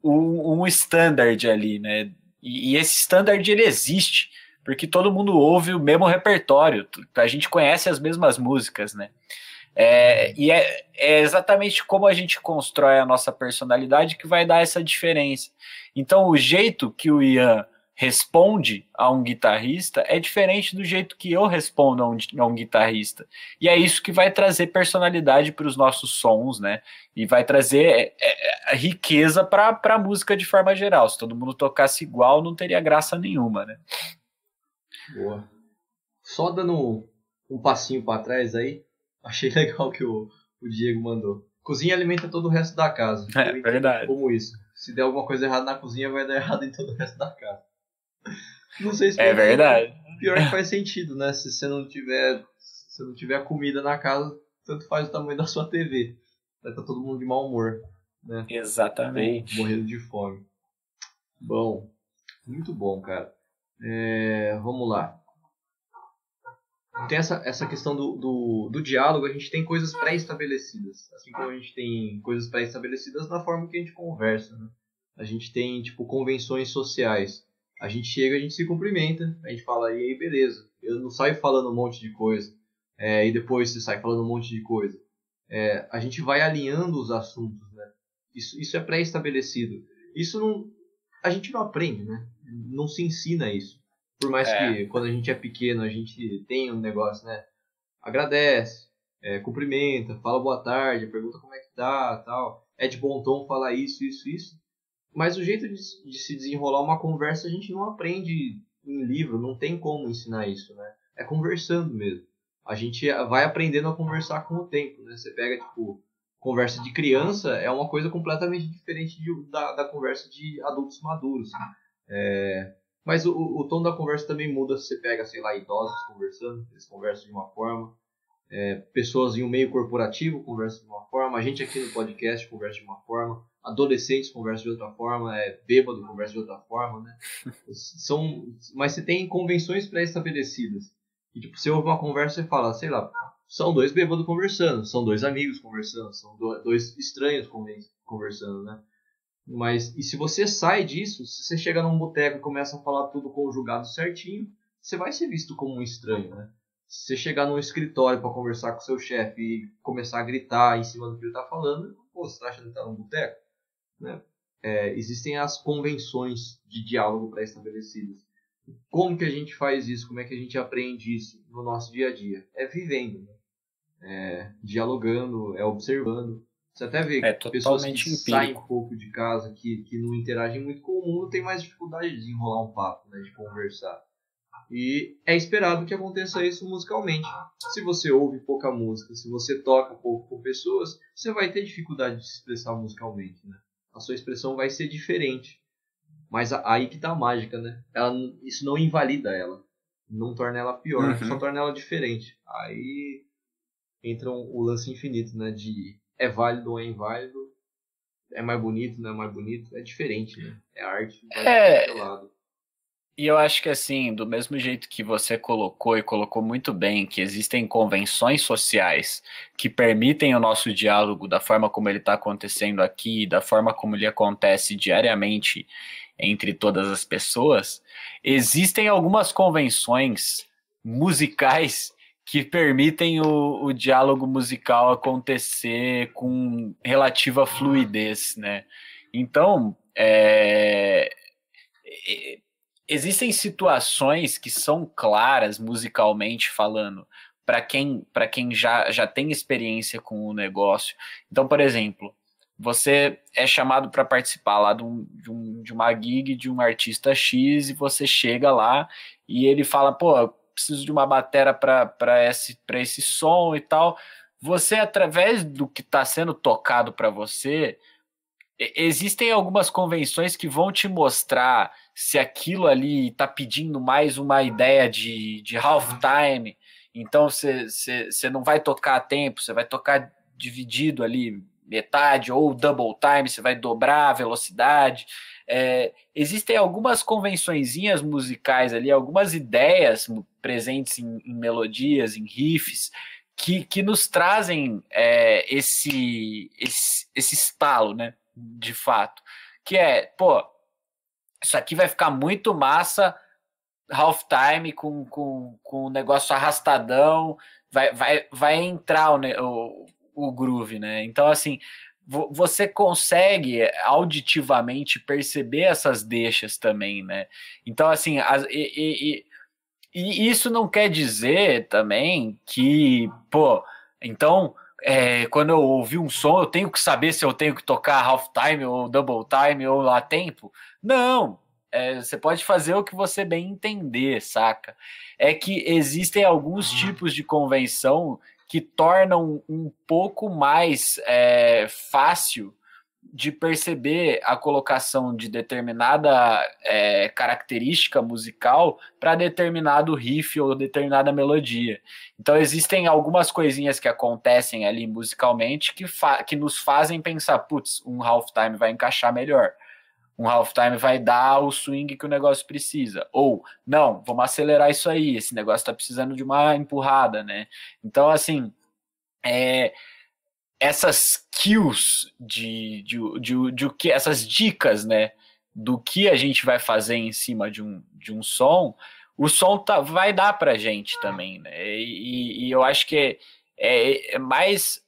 um, um standard ali, né? E, e esse standard ele existe, porque todo mundo ouve o mesmo repertório, a gente conhece as mesmas músicas, né? É, e é, é, exatamente como a gente constrói a nossa personalidade que vai dar essa diferença. Então, o jeito que o Ian responde a um guitarrista é diferente do jeito que eu respondo a um, a um guitarrista. E é isso que vai trazer personalidade para os nossos sons, né? E vai trazer é, é, riqueza para a música de forma geral. Se todo mundo tocasse igual, não teria graça nenhuma, né? Boa. Só dando um passinho para trás aí, achei legal que o, o Diego mandou. Cozinha alimenta todo o resto da casa. É verdade. Como isso. Se der alguma coisa errada na cozinha, vai dar errado em todo o resto da casa. Não sei se é verdade. Pior que faz sentido, né? Se você não tiver, se não tiver comida na casa, tanto faz o tamanho da sua TV. Vai estar tá todo mundo de mau humor, né? Exatamente. Morrendo de fome. Bom, muito bom, cara. É, vamos lá. Tem essa, essa questão do, do, do diálogo, a gente tem coisas pré-estabelecidas. Assim como a gente tem coisas pré-estabelecidas na forma que a gente conversa. Né? A gente tem, tipo, convenções sociais. A gente chega, a gente se cumprimenta, a gente fala, e aí, beleza. Eu não saio falando um monte de coisa. É, e depois você sai falando um monte de coisa. É, a gente vai alinhando os assuntos, né? Isso, isso é pré-estabelecido. Isso não, a gente não aprende, né? Não se ensina isso. Por mais é. que quando a gente é pequeno a gente tem um negócio, né? Agradece, é, cumprimenta, fala boa tarde, pergunta como é que tá, tal. É de bom tom falar isso, isso, isso. Mas o jeito de, de se desenrolar uma conversa a gente não aprende em livro, não tem como ensinar isso, né? É conversando mesmo. A gente vai aprendendo a conversar com o tempo, né? Você pega, tipo, conversa de criança é uma coisa completamente diferente de, da, da conversa de adultos maduros. É, mas o, o, tom da conversa também muda se você pega, sei lá, idosos conversando, eles conversam de uma forma, é, pessoas em um meio corporativo conversam de uma forma, a gente aqui no podcast conversa de uma forma, adolescentes conversam de outra forma, é, bêbado conversa de outra forma, né? São, mas você tem convenções pré-estabelecidas. E tipo, você ouve uma conversa e fala, sei lá, são dois bêbados conversando, são dois amigos conversando, são dois estranhos conversando, né? Mas, e se você sai disso, se você chega num boteco e começa a falar tudo conjugado certinho, você vai ser visto como um estranho, né? Se você chegar num escritório para conversar com seu chefe e começar a gritar em cima do que ele tá falando, pô, você tá achando que tá num boteco? Né? É, existem as convenções de diálogo pré-estabelecidas. Como que a gente faz isso? Como é que a gente aprende isso no nosso dia a dia? É vivendo, né? é dialogando, é observando. Você até vê é pessoas que empírico. saem um pouco de casa, que, que não interagem muito com o mundo, tem mais dificuldade de desenrolar um papo, né, de conversar. E é esperado que aconteça isso musicalmente. Se você ouve pouca música, se você toca pouco com pessoas, você vai ter dificuldade de se expressar musicalmente, né? A sua expressão vai ser diferente. Mas aí que tá a mágica, né? Ela, isso não invalida ela. Não torna ela pior, uhum. só torna ela diferente. Aí entra o lance infinito, né? De é válido ou é inválido, é mais bonito, não é mais bonito, é diferente, né? É arte, vai é... lado. E eu acho que assim, do mesmo jeito que você colocou e colocou muito bem, que existem convenções sociais que permitem o nosso diálogo da forma como ele está acontecendo aqui, da forma como ele acontece diariamente entre todas as pessoas, existem algumas convenções musicais que permitem o, o diálogo musical acontecer com relativa fluidez, né? Então, é, existem situações que são claras musicalmente falando para quem para quem já, já tem experiência com o negócio. Então, por exemplo, você é chamado para participar lá de, um, de, um, de uma gig de um artista X e você chega lá e ele fala, pô, preciso de uma batera para esse, esse som e tal. Você, através do que está sendo tocado para você, existem algumas convenções que vão te mostrar se aquilo ali está pedindo mais uma ideia de, de halftime. Então você não vai tocar a tempo, você vai tocar dividido ali, metade, ou double time, você vai dobrar a velocidade. É, existem algumas convençõezinhas musicais ali, algumas ideias presentes em, em melodias, em riffs, que, que nos trazem é, esse, esse, esse estalo, né? De fato. Que é, pô, isso aqui vai ficar muito massa halftime com, com, com negócio arrastadão, vai, vai, vai entrar o, o, o groove, né? Então, assim, você consegue auditivamente perceber essas deixas também, né? Então, assim, as, e, e, e, isso não quer dizer também que, pô, então, é, quando eu ouvir um som, eu tenho que saber se eu tenho que tocar half time ou double time ou a tempo. Não, é, você pode fazer o que você bem entender, saca? É que existem alguns tipos de convenção que tornam um pouco mais é, fácil de perceber a colocação de determinada é, característica musical para determinado riff ou determinada melodia. Então existem algumas coisinhas que acontecem ali musicalmente que, que nos fazem pensar, putz, um halftime vai encaixar melhor um halftime vai dar o swing que o negócio precisa. Ou, não, vamos acelerar isso aí, esse negócio está precisando de uma empurrada, né? Então, assim, é, essas cues de, de, de, de, o que, essas dicas, né, do que a gente vai fazer em cima de um, de um som, o som tá, vai dar pra gente também, né? E, e eu acho que é, é, é mais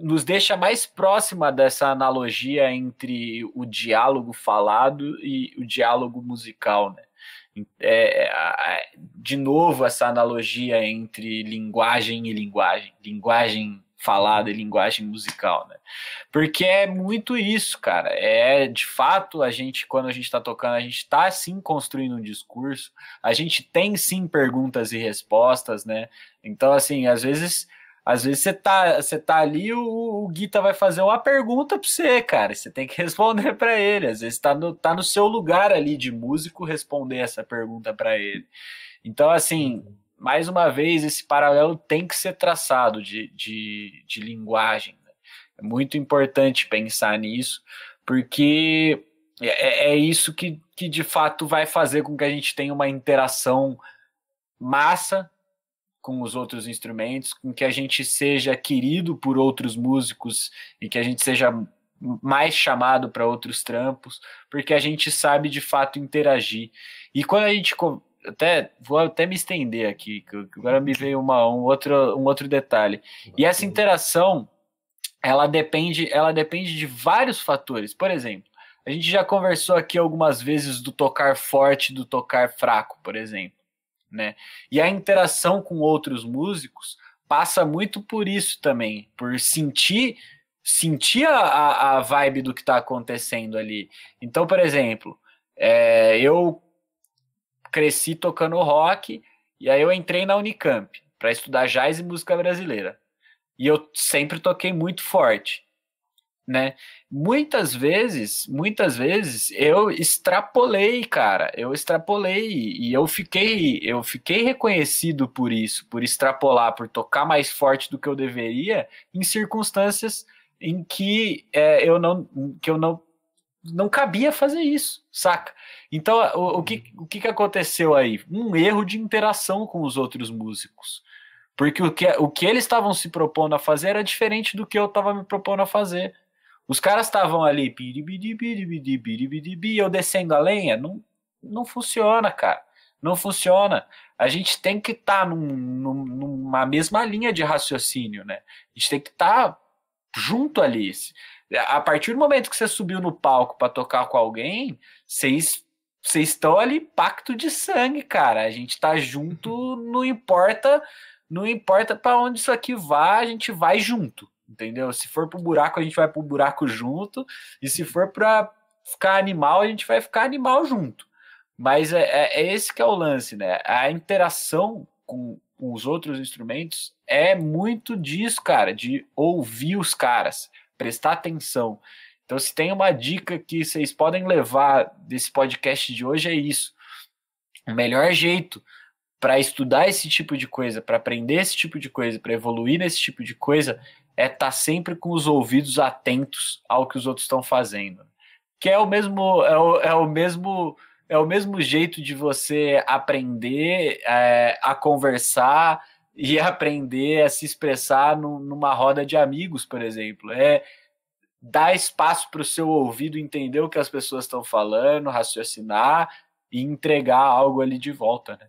nos deixa mais próxima dessa analogia entre o diálogo falado e o diálogo musical, né? É, é, de novo essa analogia entre linguagem e linguagem, linguagem falada linguagem musical, né? Porque é muito isso, cara. É de fato a gente, quando a gente está tocando, a gente está sim construindo um discurso, a gente tem sim perguntas e respostas, né? Então, assim, às vezes às vezes você tá, você tá ali, o, o Guita vai fazer uma pergunta para você, cara. Você tem que responder para ele. Às vezes tá no, tá no seu lugar ali de músico responder essa pergunta para ele. Então, assim, mais uma vez, esse paralelo tem que ser traçado de, de, de linguagem. Né? É muito importante pensar nisso, porque é, é isso que, que de fato vai fazer com que a gente tenha uma interação massa com os outros instrumentos, com que a gente seja querido por outros músicos e que a gente seja mais chamado para outros trampos, porque a gente sabe de fato interagir. E quando a gente até vou até me estender aqui, agora me veio uma, um outro um outro detalhe. E essa interação, ela depende, ela depende de vários fatores. Por exemplo, a gente já conversou aqui algumas vezes do tocar forte, do tocar fraco, por exemplo né? E a interação com outros músicos passa muito por isso também, por sentir sentir a, a vibe do que está acontecendo ali. Então, por exemplo, é, eu cresci tocando rock e aí eu entrei na Unicamp para estudar jazz e música brasileira. E eu sempre toquei muito forte né? Muitas vezes, muitas vezes eu extrapolei, cara. Eu extrapolei e eu fiquei, eu fiquei reconhecido por isso, por extrapolar, por tocar mais forte do que eu deveria em circunstâncias em que é, eu não, que eu não, não cabia fazer isso, saca? Então, o, o, que, o que aconteceu aí? Um erro de interação com os outros músicos. Porque o que, o que eles estavam se propondo a fazer era diferente do que eu estava me propondo a fazer. Os caras estavam ali, eu descendo a lenha, não, não funciona, cara. Não funciona. A gente tem que estar tá num, num, numa mesma linha de raciocínio, né? A gente tem que estar tá junto ali. A partir do momento que você subiu no palco para tocar com alguém, vocês vocês estão ali pacto de sangue, cara. A gente tá junto, não importa, não importa para onde isso aqui vá, a gente vai junto entendeu? Se for pro buraco, a gente vai pro buraco junto, e se for para ficar animal, a gente vai ficar animal junto. Mas é, é, é esse que é o lance, né? A interação com, com os outros instrumentos é muito disso, cara, de ouvir os caras, prestar atenção. Então, se tem uma dica que vocês podem levar desse podcast de hoje, é isso. O melhor jeito para estudar esse tipo de coisa, para aprender esse tipo de coisa, para evoluir nesse tipo de coisa, é estar tá sempre com os ouvidos atentos ao que os outros estão fazendo. Que é o mesmo, é o, é o mesmo, é o mesmo jeito de você aprender é, a conversar e aprender a se expressar no, numa roda de amigos, por exemplo. É dar espaço para o seu ouvido entender o que as pessoas estão falando, raciocinar e entregar algo ali de volta, né?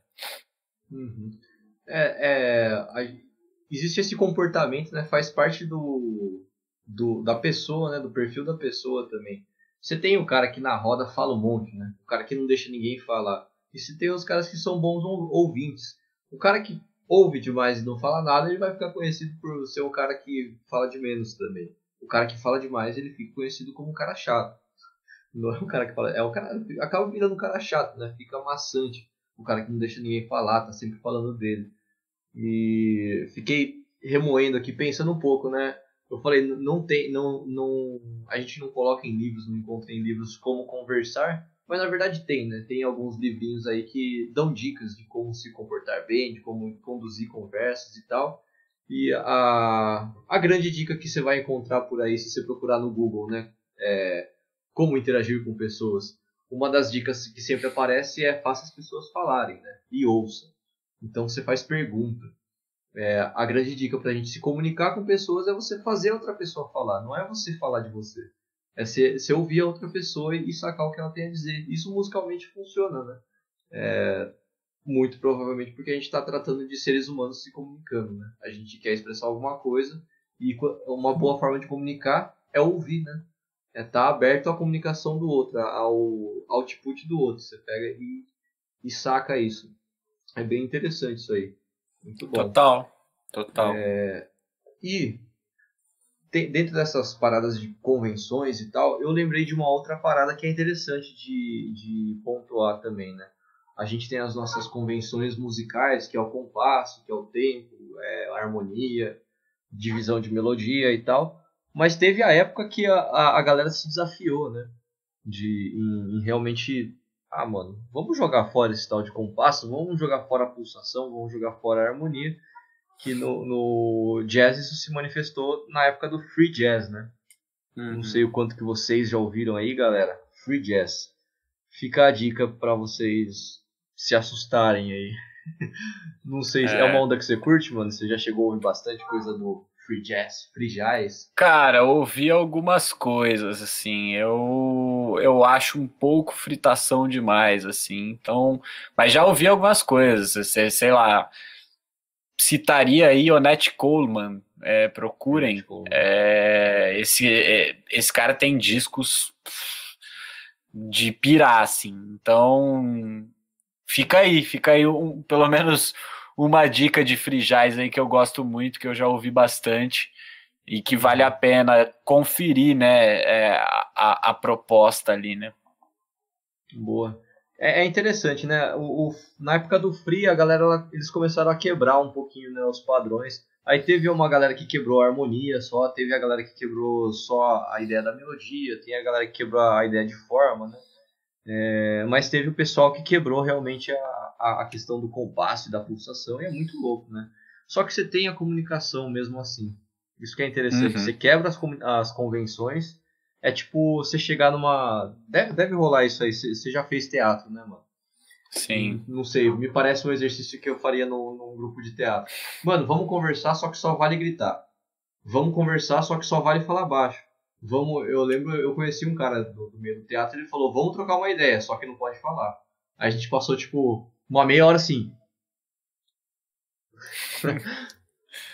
Uhum. É, é, a, existe esse comportamento, né? Faz parte do, do, da pessoa, né? Do perfil da pessoa também. Você tem o cara que na roda fala um monte, né? O cara que não deixa ninguém falar. E se tem os caras que são bons ouvintes. O cara que ouve demais e não fala nada, ele vai ficar conhecido por ser um cara que fala de menos também. O cara que fala demais, ele fica conhecido como um cara chato. Não é um cara que fala, é o cara acaba virando um cara chato, né? Fica maçante o cara que não deixa ninguém falar, tá sempre falando dele. E fiquei remoendo aqui, pensando um pouco, né? Eu falei, não tem, não, não, a gente não coloca em livros, não encontra em livros como conversar, mas na verdade tem, né? Tem alguns livrinhos aí que dão dicas de como se comportar bem, de como conduzir conversas e tal. E a, a grande dica que você vai encontrar por aí, se você procurar no Google, né? É, como interagir com pessoas uma das dicas que sempre aparece é faça as pessoas falarem, né? E ouça. Então você faz pergunta. É, a grande dica para a gente se comunicar com pessoas é você fazer outra pessoa falar, não é você falar de você. É você, você ouvir a outra pessoa e sacar o que ela tem a dizer. Isso musicalmente funciona, né? É, muito provavelmente porque a gente está tratando de seres humanos se comunicando, né? A gente quer expressar alguma coisa e uma boa forma de comunicar é ouvir, né? é estar tá aberto à comunicação do outro, ao output do outro. Você pega e, e saca isso. É bem interessante isso aí. Muito bom. Total, total. É, e dentro dessas paradas de convenções e tal, eu lembrei de uma outra parada que é interessante de, de pontuar também, né? A gente tem as nossas convenções musicais, que é o compasso, que é o tempo, é a harmonia, divisão de melodia e tal. Mas teve a época que a, a, a galera se desafiou, né? De, em, em, realmente. Ah, mano, vamos jogar fora esse tal de compasso, vamos jogar fora a pulsação, vamos jogar fora a harmonia. Que no, no jazz isso se manifestou na época do free jazz, né? Uhum. Não sei o quanto que vocês já ouviram aí, galera. Free jazz. Fica a dica para vocês se assustarem aí. Não sei, é. é uma onda que você curte, mano? Você já chegou a ouvir bastante coisa do free jazz, free jazz? Cara, ouvi algumas coisas, assim, eu, eu acho um pouco fritação demais, assim, então, mas já ouvi algumas coisas, sei, sei lá, citaria aí Onette Coleman, é, procurem, Coleman. É, esse, é, esse cara tem discos de pirar, assim, então, fica aí, fica aí um, pelo menos uma dica de free jazz aí que eu gosto muito, que eu já ouvi bastante e que vale a pena conferir, né, é, a, a, proposta ali, né? Boa. É, é interessante, né? O, o, na época do free, a galera eles começaram a quebrar um pouquinho né, os padrões. Aí teve uma galera que quebrou a harmonia só, teve a galera que quebrou só a ideia da melodia, tem a galera que quebrou a ideia de forma, né? É, mas teve o pessoal que quebrou realmente a, a, a, questão do compasso e da pulsação e é muito louco, né? Só que você tem a comunicação mesmo assim. Isso que é interessante. Uhum. Você quebra as, as convenções. É tipo você chegar numa. Deve, deve rolar isso aí. Você já fez teatro, né, mano? Sim. Não sei, me parece um exercício que eu faria no, num grupo de teatro. Mano, vamos conversar, só que só vale gritar. Vamos conversar, só que só vale falar baixo vamos, eu lembro, eu conheci um cara do, do meio do teatro, ele falou, vamos trocar uma ideia, só que não pode falar. Aí a gente passou, tipo, uma meia hora assim.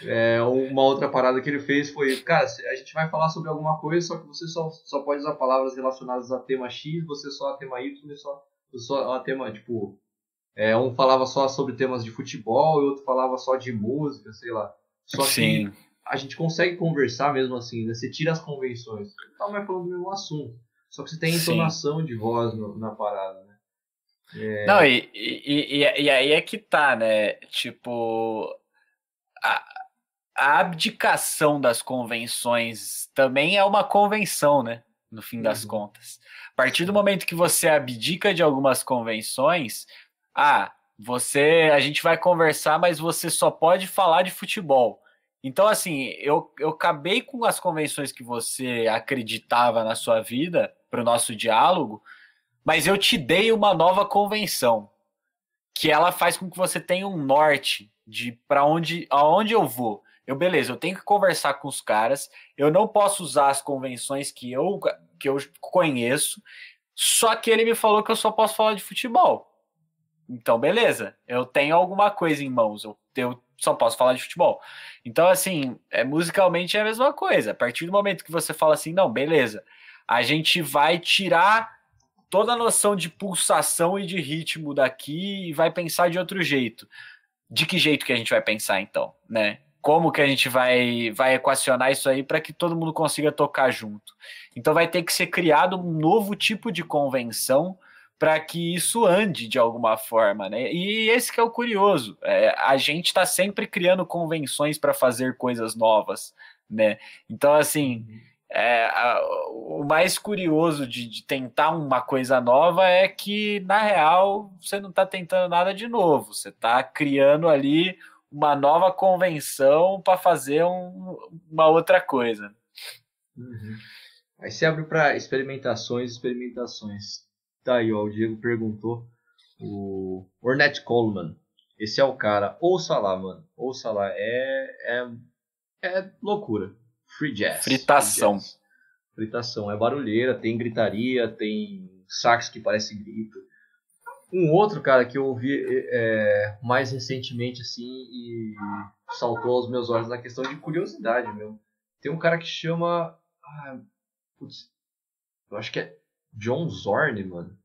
é, uma outra parada que ele fez foi, cara, a gente vai falar sobre alguma coisa, só que você só, só pode usar palavras relacionadas a tema X, você só a tema Y, e só, só a tema, tipo, é, um falava só sobre temas de futebol e outro falava só de música, sei lá. Só Sim. que a gente consegue conversar mesmo assim, né? Você tira as convenções. Tá mais falando do mesmo assunto. Só que você tem entonação Sim. de voz no, na parada, né? É... Não, e, e, e, e, aí é que tá, né? Tipo, a, a abdicação das convenções também é uma convenção, né? no fim das uhum. contas. A partir do momento que você abdica de algumas convenções, ah, você, a gente vai conversar, mas você só pode falar de futebol. Então, assim, eu, eu acabei com as convenções que você acreditava na sua vida para o nosso diálogo, mas eu te dei uma nova convenção, que ela faz com que você tenha um norte de para onde, aonde eu vou. Eu, beleza, eu tenho que conversar com os caras, eu não posso usar as convenções que eu, que eu conheço, só que ele me falou que eu só posso falar de futebol. Então, beleza, eu tenho alguma coisa em mãos, eu, eu só posso falar de futebol. Então, assim, é, musicalmente é a mesma coisa. A partir do momento que você fala assim, não, beleza, a gente vai tirar toda a noção de pulsação e de ritmo daqui e vai pensar de outro jeito. De que jeito que a gente vai pensar então, né? Como que a gente vai vai equacionar isso aí para que todo mundo consiga tocar junto? Então vai ter que ser criado um novo tipo de convenção para que isso ande de alguma forma, né? E esse que é o curioso. É, a gente está sempre criando convenções para fazer coisas novas, né? Então, assim, é, a, o mais curioso de, de, tentar uma coisa nova é que, na real, você não está tentando nada de novo. Você está criando ali uma nova convenção para fazer um, uma outra coisa. Uhum. Aí você abre para experimentações, experimentações. Tá aí, ó, o Diego perguntou. O Ornette Coleman. Esse é o cara. Ouça lá, mano. Ouça lá. É, é, é loucura. Free jazz. Fritação. Free jazz. Fritação. É barulheira, tem gritaria, tem sax que parece grito. Um outro cara que eu ouvi é, mais recentemente assim e saltou aos meus olhos na questão de curiosidade, meu. Tem um cara que chama. Ah, putz, eu acho que é John Zorn, mano.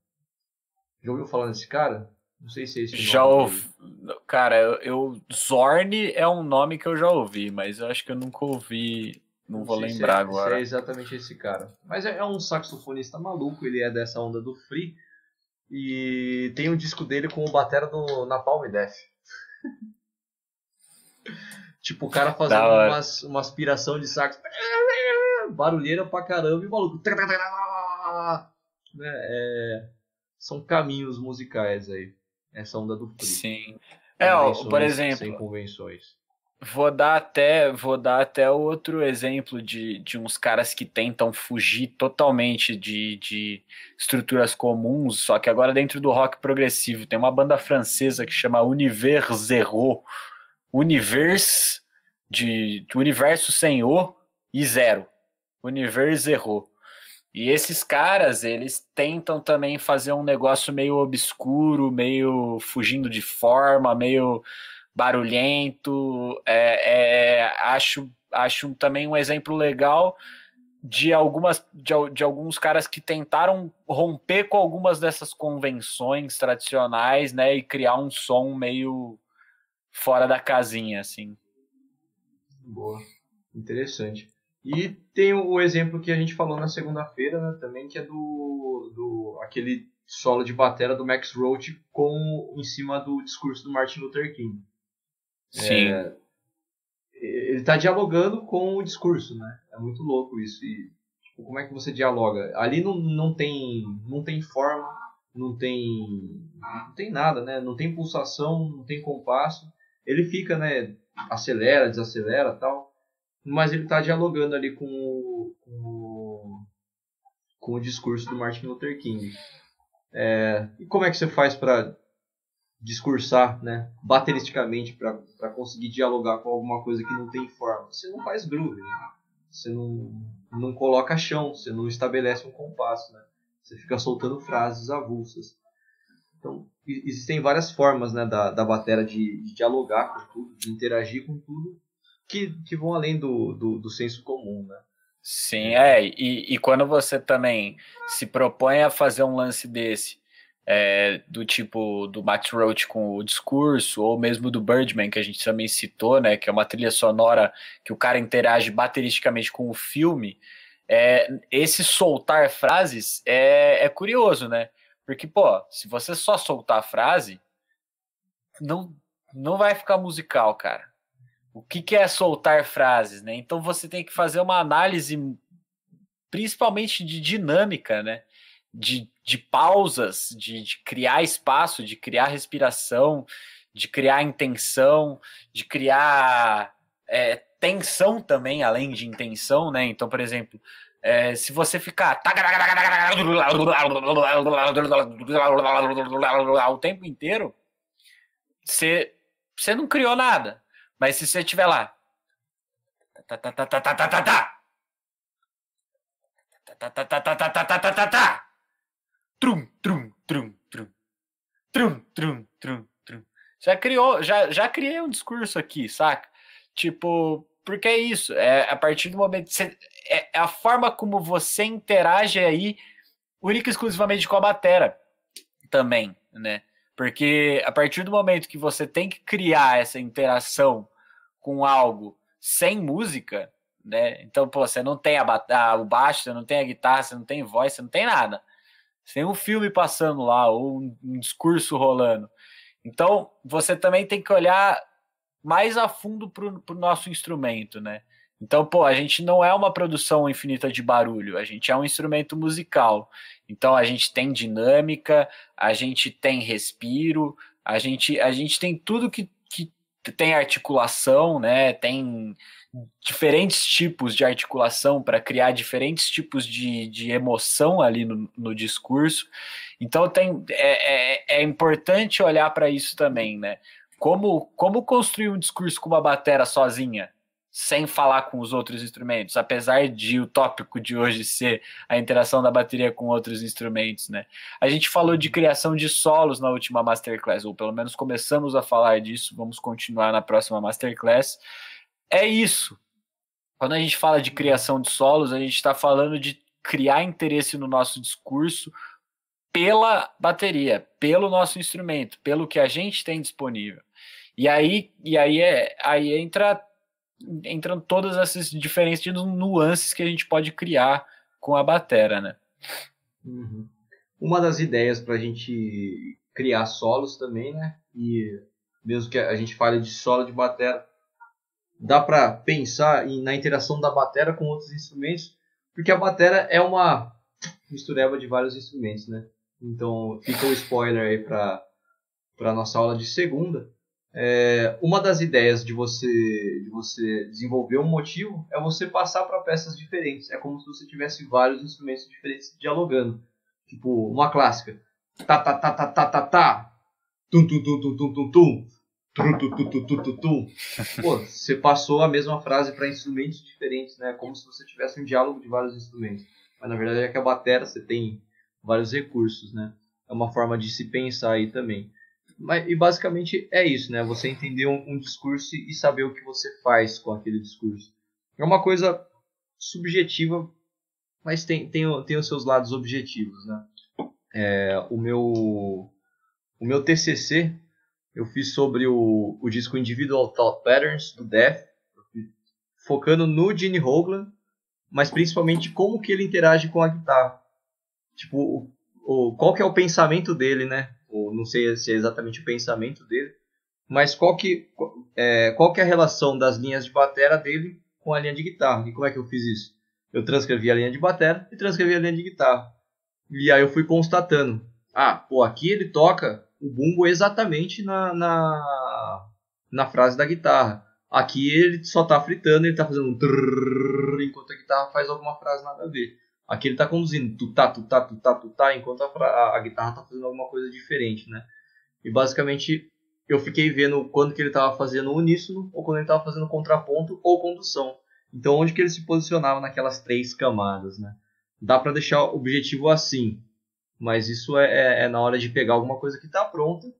Já ouviu falar desse cara? Não sei se é esse Já ouvi. Cara, eu, Zorn é um nome que eu já ouvi, mas eu acho que eu nunca ouvi. Não, não vou lembrar é, agora. é exatamente esse cara. Mas é, é, um saxofonista maluco, ele é dessa onda do free. E tem um disco dele com o batera do Napalm Death. tipo, o cara fazendo umas, uma aspiração de sax. Barulheira pra caramba e o maluco né, é, são caminhos musicais aí. Essa onda do free. Sim. É, ó, por exemplo. Sem convenções. Vou dar até, vou dar até outro exemplo de, de uns caras que tentam fugir totalmente de, de estruturas comuns, só que agora dentro do rock progressivo. Tem uma banda francesa que chama Univers Zero. Univers de, de universo sem o e zero. Univers Zero. E esses caras, eles tentam também fazer um negócio meio obscuro, meio fugindo de forma, meio barulhento. É, é, acho, acho também um exemplo legal de algumas de, de, alguns caras que tentaram romper com algumas dessas convenções tradicionais, né, e criar um som meio fora da casinha, assim. Boa, interessante. E tem o exemplo que a gente falou na segunda-feira, né, também, que é do, do aquele solo de batera do Max Roach com em cima do discurso do Martin Luther King. Sim. É, ele está dialogando com o discurso, né? É muito louco isso. E tipo, como é que você dialoga? Ali não, não tem não tem forma, não tem não tem nada, né? Não tem pulsação, não tem compasso. Ele fica, né? Acelera, desacelera, tal mas ele está dialogando ali com o, com o, com o discurso do Martin Luther King. É, e como é que você faz para discursar, né, bateristicamente, para conseguir dialogar com alguma coisa que não tem forma? Você não faz groove, né? você não, não coloca chão, você não estabelece um compasso, né? você fica soltando frases avulsas. Então, existem várias formas né, da, da bateria de, de dialogar com tudo, de interagir com tudo, que, que vão além do, do, do senso comum, né? Sim, é. E, e quando você também se propõe a fazer um lance desse, é, do tipo do Max Roach com o discurso, ou mesmo do Birdman, que a gente também citou, né? Que é uma trilha sonora que o cara interage bateristicamente com o filme. É, esse soltar frases é, é curioso, né? Porque, pô, se você só soltar a frase, não, não vai ficar musical, cara o que, que é soltar frases, né? Então você tem que fazer uma análise principalmente de dinâmica, né? De, de pausas, de, de criar espaço, de criar respiração, de criar intenção, de criar é, tensão também, além de intenção, né? Então, por exemplo, é, se você ficar o tempo inteiro, você, você não criou nada. Mas se você estiver lá. Trum, trum, trum, trum. Trum, trum, trum, trum. Já criou, já, já criei um discurso aqui, saca? Tipo, porque é isso, é a partir do momento você, é, é a forma como você interage aí única e exclusivamente com a batera também, né? Porque a partir do momento que você tem que criar essa interação com algo sem música, né? Então, pô, você não tem a, a, o baixo, você não tem a guitarra, você não tem voz, você não tem nada. Tem um filme passando lá, ou um, um discurso rolando. Então, você também tem que olhar mais a fundo para o nosso instrumento, né? Então, pô, a gente não é uma produção infinita de barulho, a gente é um instrumento musical. Então, a gente tem dinâmica, a gente tem respiro, a gente, a gente tem tudo que tem articulação, né? Tem diferentes tipos de articulação para criar diferentes tipos de, de emoção ali no, no discurso. Então, tem, é, é, é importante olhar para isso também, né? Como, como construir um discurso com uma batera sozinha? Sem falar com os outros instrumentos, apesar de o tópico de hoje ser a interação da bateria com outros instrumentos, né? A gente falou de criação de solos na última masterclass, ou pelo menos começamos a falar disso, vamos continuar na próxima masterclass. É isso. Quando a gente fala de criação de solos, a gente está falando de criar interesse no nosso discurso pela bateria, pelo nosso instrumento, pelo que a gente tem disponível. E aí, e aí, é, aí entra entram todas essas diferentes nuances que a gente pode criar com a batera, né? Uhum. Uma das ideias para a gente criar solos também, né? E mesmo que a gente fale de solo de batera, dá para pensar na interação da batera com outros instrumentos, porque a batera é uma mistureba de vários instrumentos, né? Então fica o spoiler aí para para nossa aula de segunda é, uma das ideias de você, de você desenvolver um motivo é você passar para peças diferentes. É como se você tivesse vários instrumentos diferentes dialogando. Tipo, uma clássica. Tá, tá, tá, tá, tá, tá, tá. Tum, tum, tum, tum, tum, tum, tum. Tum, tum, tum, tum, tum, tum, tum. Pô, você passou a mesma frase para instrumentos diferentes, né? Como se você tivesse um diálogo de vários instrumentos. Mas na verdade é que a bateria você tem vários recursos, né? É uma forma de se pensar aí também. Mas, e basicamente é isso, né? Você entender um, um, discurso e saber o que você faz com aquele discurso. É uma coisa subjetiva, mas tem, tem, tem os seus lados objetivos, né? É, o, meu, o meu TCC eu fiz sobre o, o disco Individual Thought Patterns, do Death, focando no Gene Hoglan, mas principalmente como que ele interage com a guitarra. Tipo, o, o, qual que é o pensamento dele, né? Ou não sei se é exatamente o pensamento dele, mas qual que, é, qual que é a relação das linhas de batera dele com a linha de guitarra? E como é que eu fiz isso? Eu transcrevi a linha de batera e transcrevi a linha de guitarra. E aí eu fui constatando, ah, pô, aqui ele toca o bumbo exatamente na, na, na frase da guitarra. Aqui ele só tá fritando, ele tá fazendo um trrr, enquanto a guitarra faz alguma frase nada a ver. Aqui ele está conduzindo tutá, tutá, tutá, tutá, enquanto a, a, a guitarra está fazendo alguma coisa diferente, né? E basicamente eu fiquei vendo quando que ele estava fazendo uníssono, ou quando ele estava fazendo contraponto ou condução. Então onde que ele se posicionava naquelas três camadas, né? Dá para deixar o objetivo assim, mas isso é, é, é, na hora de pegar alguma coisa que está pronta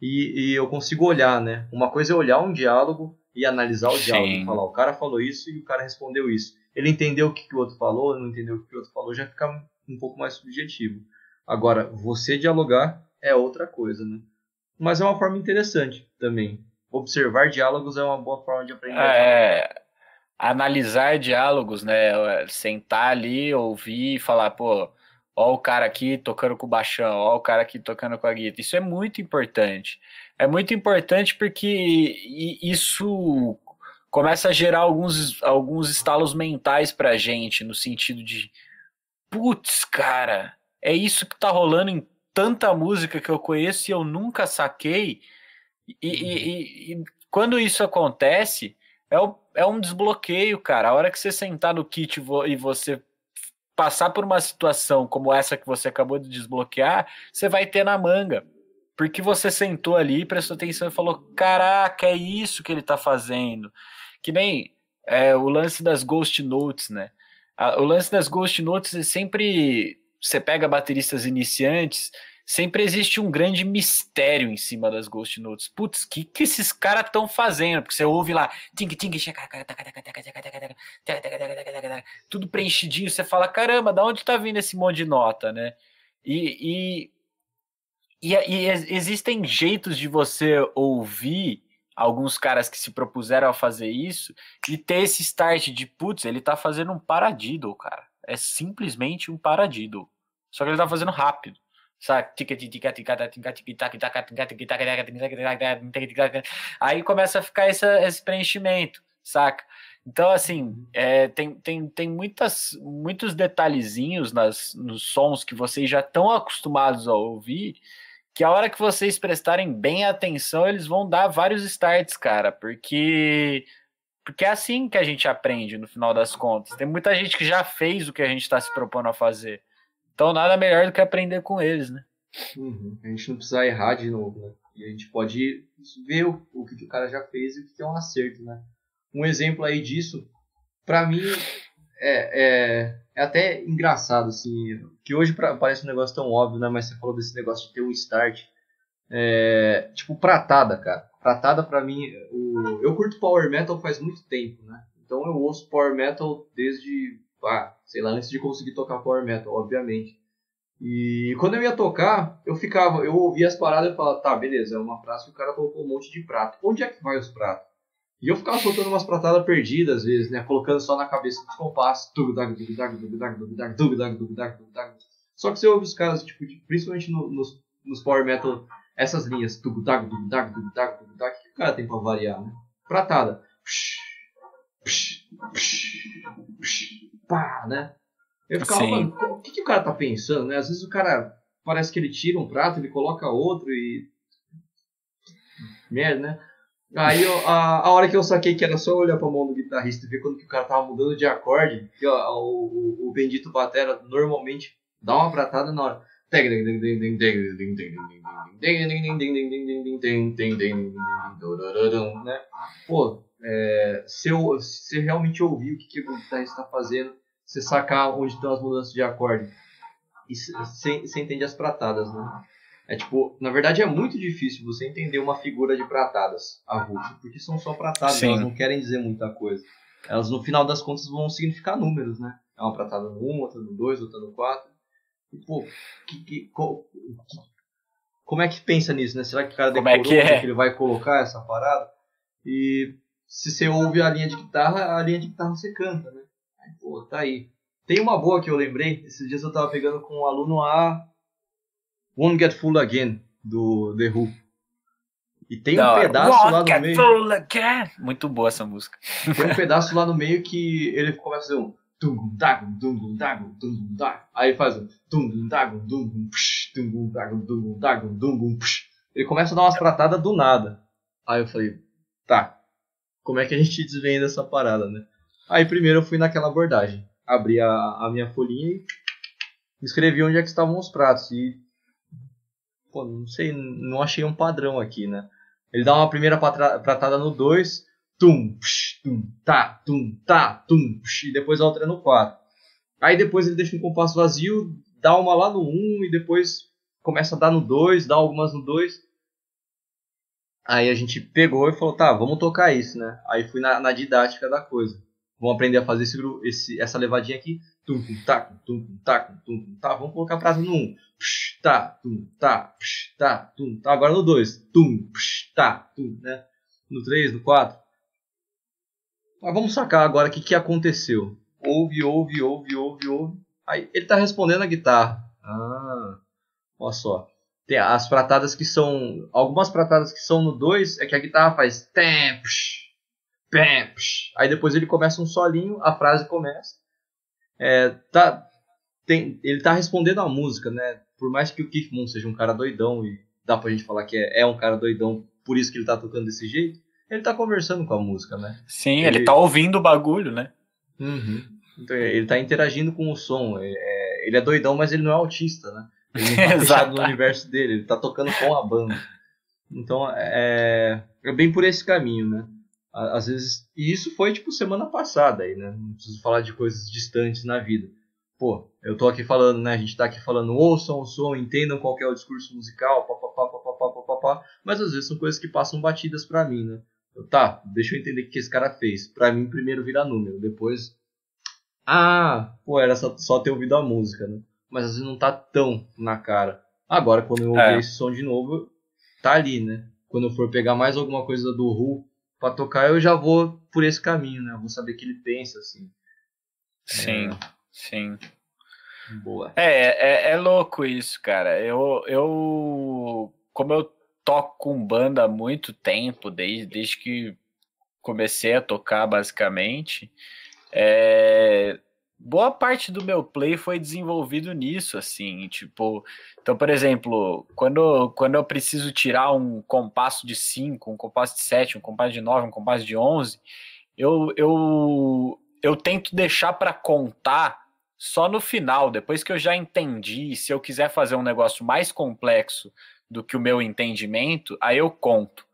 e, e, eu consigo olhar, né? Uma coisa é olhar um diálogo e analisar o Sim. diálogo, falar o cara falou isso e o cara respondeu isso ele entendeu o que, que o outro falou, não entendeu o que o outro falou, já fica um pouco mais subjetivo. Agora, você dialogar é outra coisa, né? Mas é uma forma interessante também. Observar diálogos é uma boa forma de aprender. É, analisar diálogos, né? Sentar ali, ouvir e falar, pô, ó o cara aqui tocando com o baixão, ó o cara aqui tocando com a guitarra. Isso é muito importante. É muito importante porque isso começa a gerar alguns, alguns estalos mentais para a gente, no sentido de, putz, cara, é isso que tá rolando em tanta música que eu conheço e eu nunca saquei. E, e, e, e quando isso acontece, é, o, é um desbloqueio, cara. A hora que você sentar no kit e você passar por uma situação como essa que você acabou de desbloquear, você vai ter na manga. Porque você sentou ali, prestou atenção e falou: Caraca, é isso que ele tá fazendo. Que nem é, o lance das Ghost Notes, né? A, o lance das Ghost Notes é sempre. Você pega bateristas iniciantes, sempre existe um grande mistério em cima das Ghost Notes. Putz, o que, que esses caras estão fazendo? Porque você ouve lá, tudo preenchidinho, você fala, caramba, da onde tá vindo esse monte de nota, né? E, e, e, e existem jeitos de você ouvir alguns caras que se propuseram a fazer isso e ter esse start de, putz, ele tá fazendo um paradiddle, cara. É simplesmente um paradiddle. Só que ele tá fazendo rápido? Aí começa a ficar essa, esse preenchimento, saca? Então, assim, é, tem, tem, tem muitas, muitos detalhezinhos nas, nos sons que vocês já estão acostumados a ouvir, que a hora que vocês prestarem bem atenção, eles vão dar vários starts, cara, porque porque é assim que a gente aprende no final das contas. Tem muita gente que já fez o que a gente está se propondo a fazer. Então nada melhor do que aprender com eles, né? Uhum. A gente não precisa errar de novo, né? E a gente pode ver o, o que, o cara já fez e o que, que, é um acerto, né? Um exemplo aí disso, para mim, é, é, é, até engraçado, assim, que hoje parece um negócio tão óbvio, né? Mas você falou desse negócio de ter um start. É, tipo, pratada, cara. Pratada pra mim, o, eu curto power metal faz muito tempo, né? Então eu ouço power metal desde ah, sei lá, antes de conseguir tocar power metal, obviamente. E quando eu ia tocar, eu ficava, eu ouvia as paradas e falava, tá, beleza, é uma frase que o cara colocou um monte de prato. Onde é que vai os pratos? E eu ficava soltando umas pratadas perdidas às vezes, né? Colocando só na cabeça dos compassos. Só que você ouve os caras, tipo, principalmente no, nos, nos power metal, essas linhas. O que o cara tem pra variar, né? Pratada. Pá, né? Eu ficava, Sim. mano, o que, que o cara tá pensando, né? Às vezes o cara parece que ele tira um prato, ele coloca outro e. Merda, né? Aí eu, a, a hora que eu saquei que era só olhar pra mão do guitarrista e ver quando que o cara tava mudando de acorde, que ó, o, o, o bendito batera normalmente dá uma pratada na hora. Né? Pô, é, se, eu, se realmente ouvir o que, que o guitarrista está fazendo, você sacar onde estão as mudanças de acorde. E você entende as pratadas, né? É tipo, na verdade é muito difícil você entender uma figura de pratadas avulso, porque são só pratadas, Sim. elas não querem dizer muita coisa. Elas no final das contas vão significar números, né? É uma pratada no 1, outra no 2, outra no 4. E, pô, que, que, co, que, como é que pensa nisso, né? Será que o cara como é decorou é que, é? que ele vai colocar essa parada? E se você ouve a linha de guitarra, a linha de guitarra você canta, né? Aí, pô, tá aí. Tem uma boa que eu lembrei, esses dias eu tava pegando com um aluno a Won't Get Full Again, do The Who. E tem um pedaço lá no meio. Full again. Muito boa essa música. Tem um pedaço lá no meio que ele começa a fazer um. Aí faz um. Ele começa a dar umas pratadas do nada. Aí eu falei, tá, como é que a gente desvenda essa parada, né? Aí primeiro eu fui naquela abordagem. Abri a, a minha folhinha e escrevi onde é que estavam os pratos. E. Pô, não sei, não achei um padrão aqui, né? Ele dá uma primeira pratada no 2, tum, psh, tum, tá, tum, tá, tum, psh, e depois a outra é no 4. Aí depois ele deixa um compasso vazio, dá uma lá no 1 um, e depois começa a dar no 2, dá algumas no 2. Aí a gente pegou e falou, tá, vamos tocar isso, né? Aí fui na, na didática da coisa. Vamos aprender a fazer esse, esse, essa levadinha aqui. Tum, tá, tum, tá, tum, tá. Vamos colocar a frase no 1. Um. Psh, tá, tum, tá, tá, tum, tá. Agora no 2. Tum, tá, tum, né? No 3, no 4. Mas vamos sacar agora o que, que aconteceu. Ouve, ouve, ouve, ouve, ouve. Aí ele tá respondendo a guitarra. Ah, olha só. Tem as pratadas que são. Algumas pratadas que são no 2 é que a guitarra faz. Temps, pemps. Aí depois ele começa um solinho, a frase começa. É, tá, tem, ele tá respondendo a música, né? Por mais que o Keith Moon seja um cara doidão e dá pra gente falar que é, é um cara doidão, por isso que ele tá tocando desse jeito, ele tá conversando com a música, né? Sim, ele, ele tá ouvindo o bagulho, né? Uhum. Então, ele tá interagindo com o som. É, é ele é doidão, mas ele não é autista, né? Ele não tá fechado no universo dele, ele tá tocando com a banda. Então é, é bem por esse caminho, né? Às vezes. E isso foi tipo semana passada aí, né? Não preciso falar de coisas distantes na vida. Pô, eu tô aqui falando, né? A gente tá aqui falando, ouçam o som, entendam qual é o discurso musical, papapá, papapá, papapá. Mas às vezes são coisas que passam batidas para mim, né? Eu, tá, deixa eu entender o que esse cara fez. Pra mim, primeiro vira número, depois. Ah, pô, era só, só ter ouvido a música, né? Mas às vezes não tá tão na cara. Agora, quando eu ouvir é. esse som de novo, tá ali, né? Quando eu for pegar mais alguma coisa do Ru pra tocar, eu já vou por esse caminho, né? Eu vou saber o que ele pensa, assim. Sim, é... sim. Boa. É, é, é louco isso, cara. Eu, eu como eu toco com banda há muito tempo, desde, desde que comecei a tocar, basicamente, é, boa parte do meu play foi desenvolvido nisso, assim, tipo, então, por exemplo, quando, quando eu preciso tirar um compasso de 5, um compasso de 7, um compasso de 9, um compasso de 11, eu, eu, eu tento deixar para contar só no final, depois que eu já entendi, se eu quiser fazer um negócio mais complexo do que o meu entendimento, aí eu conto.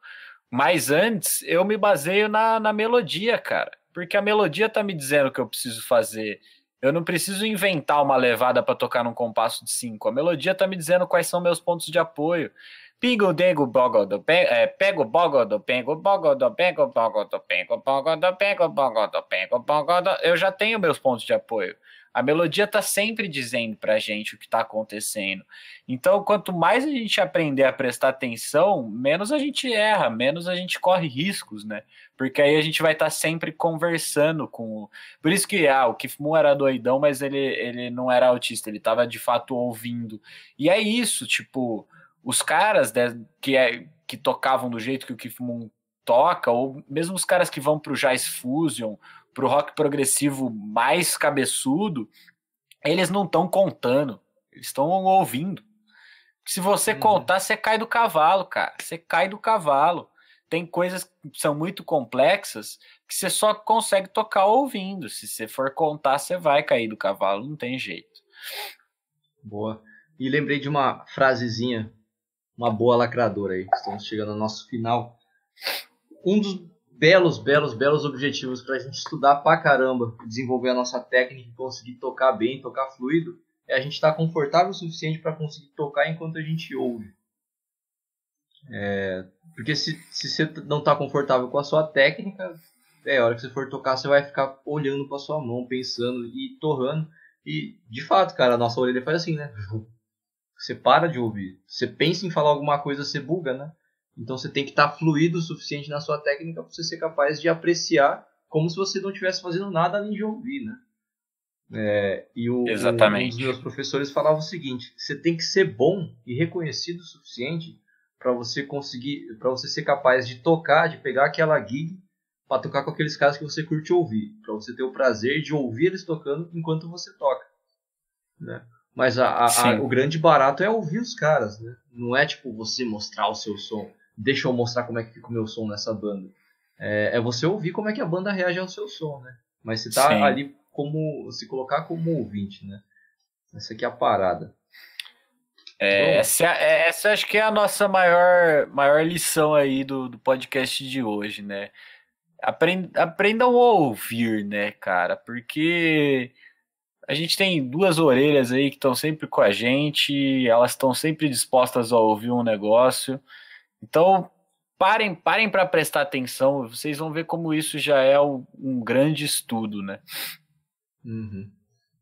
Mas antes, eu me baseio na, na melodia, cara. Porque a melodia tá me dizendo o que eu preciso fazer. Eu não preciso inventar uma levada para tocar num compasso de 5. A melodia tá me dizendo quais são meus pontos de apoio. Pigo, dego, bogodo, é, pego, bogodo, pego, bogodo, pego, bogodo, pego, bogodo, pego, bogodo, pego, bogodo. Eu já tenho meus pontos de apoio. A melodia está sempre dizendo para a gente o que está acontecendo. Então, quanto mais a gente aprender a prestar atenção, menos a gente erra, menos a gente corre riscos, né? Porque aí a gente vai estar tá sempre conversando com. Por isso que ah, o Moon era doidão, mas ele, ele não era autista, ele estava de fato ouvindo. E é isso, tipo, os caras de, que, é, que tocavam do jeito que o Moon toca, ou mesmo os caras que vão para o Jazz Fusion pro rock progressivo mais cabeçudo, eles não estão contando, eles estão ouvindo. Se você uhum. contar, você cai do cavalo, cara. Você cai do cavalo. Tem coisas que são muito complexas que você só consegue tocar ouvindo. Se você for contar, você vai cair do cavalo, não tem jeito. Boa. E lembrei de uma frasezinha, uma boa lacradora aí. Estamos chegando ao nosso final. Um dos belos, belos, belos objetivos para a gente estudar pra caramba, desenvolver a nossa técnica e conseguir tocar bem, tocar fluido, é a gente estar tá confortável o suficiente para conseguir tocar enquanto a gente ouve. É, porque se, se você não está confortável com a sua técnica, é a hora que você for tocar, você vai ficar olhando para sua mão, pensando e torrando. E de fato, cara, a nossa orelha faz assim, né? Você para de ouvir. Você pensa em falar alguma coisa, você buga, né? Então você tem que estar tá fluido o suficiente na sua técnica para você ser capaz de apreciar como se você não estivesse fazendo nada além de ouvir, né? É, e o, Exatamente. um dos meus professores falava o seguinte: você tem que ser bom e reconhecido o suficiente para você conseguir, para você ser capaz de tocar, de pegar aquela gig para tocar com aqueles caras que você curte ouvir, para você ter o prazer de ouvir eles tocando enquanto você toca, né? Mas a, a, a, o grande barato é ouvir os caras, né? Não é tipo você mostrar o seu som deixa eu mostrar como é que fica o meu som nessa banda. É, é você ouvir como é que a banda reage ao seu som, né? Mas você tá Sim. ali como. se colocar como ouvinte, né? Essa aqui é a parada. É, essa, é, essa acho que é a nossa maior, maior lição aí do, do podcast de hoje, né? Aprend, aprendam a ouvir, né, cara? Porque a gente tem duas orelhas aí que estão sempre com a gente, elas estão sempre dispostas a ouvir um negócio. Então, parem, parem para prestar atenção, vocês vão ver como isso já é um grande estudo, né? Uhum.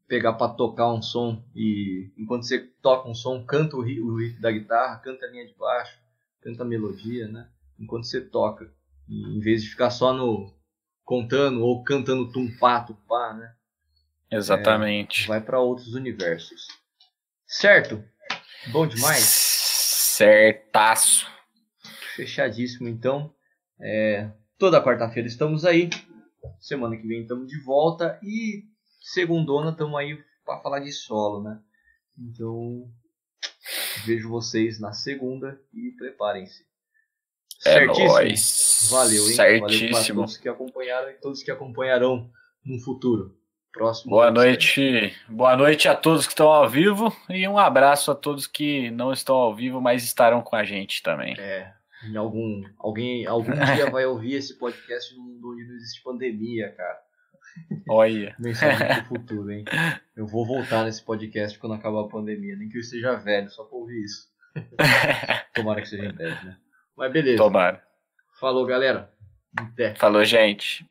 Pegar para tocar um som e enquanto você toca um som, canta o riff da guitarra, canta a linha de baixo, canta a melodia, né? Enquanto você toca, e, em vez de ficar só no contando ou cantando tumpá, tupá, né? Exatamente. É, vai para outros universos. Certo? Bom demais. Certaço. Fechadíssimo, então. É, toda quarta-feira estamos aí. Semana que vem estamos de volta. E segundona estamos aí para falar de solo, né? Então, vejo vocês na segunda e preparem-se. É Certíssimo? Nóis. Valeu, hein? Certíssimo. Valeu todos que acompanharam e todos que acompanharão no futuro. Próximo. Boa noite. Boa noite a todos que estão ao vivo e um abraço a todos que não estão ao vivo, mas estarão com a gente também. É. Em algum, alguém algum dia vai ouvir esse podcast no mundo onde não existe pandemia, cara. Olha. Mensagem pro futuro, hein? Eu vou voltar nesse podcast quando acabar a pandemia, nem que eu esteja velho, só pra ouvir isso. Tomara que seja em breve, né? Mas beleza. Tomara. Falou, galera. Até. Falou, gente.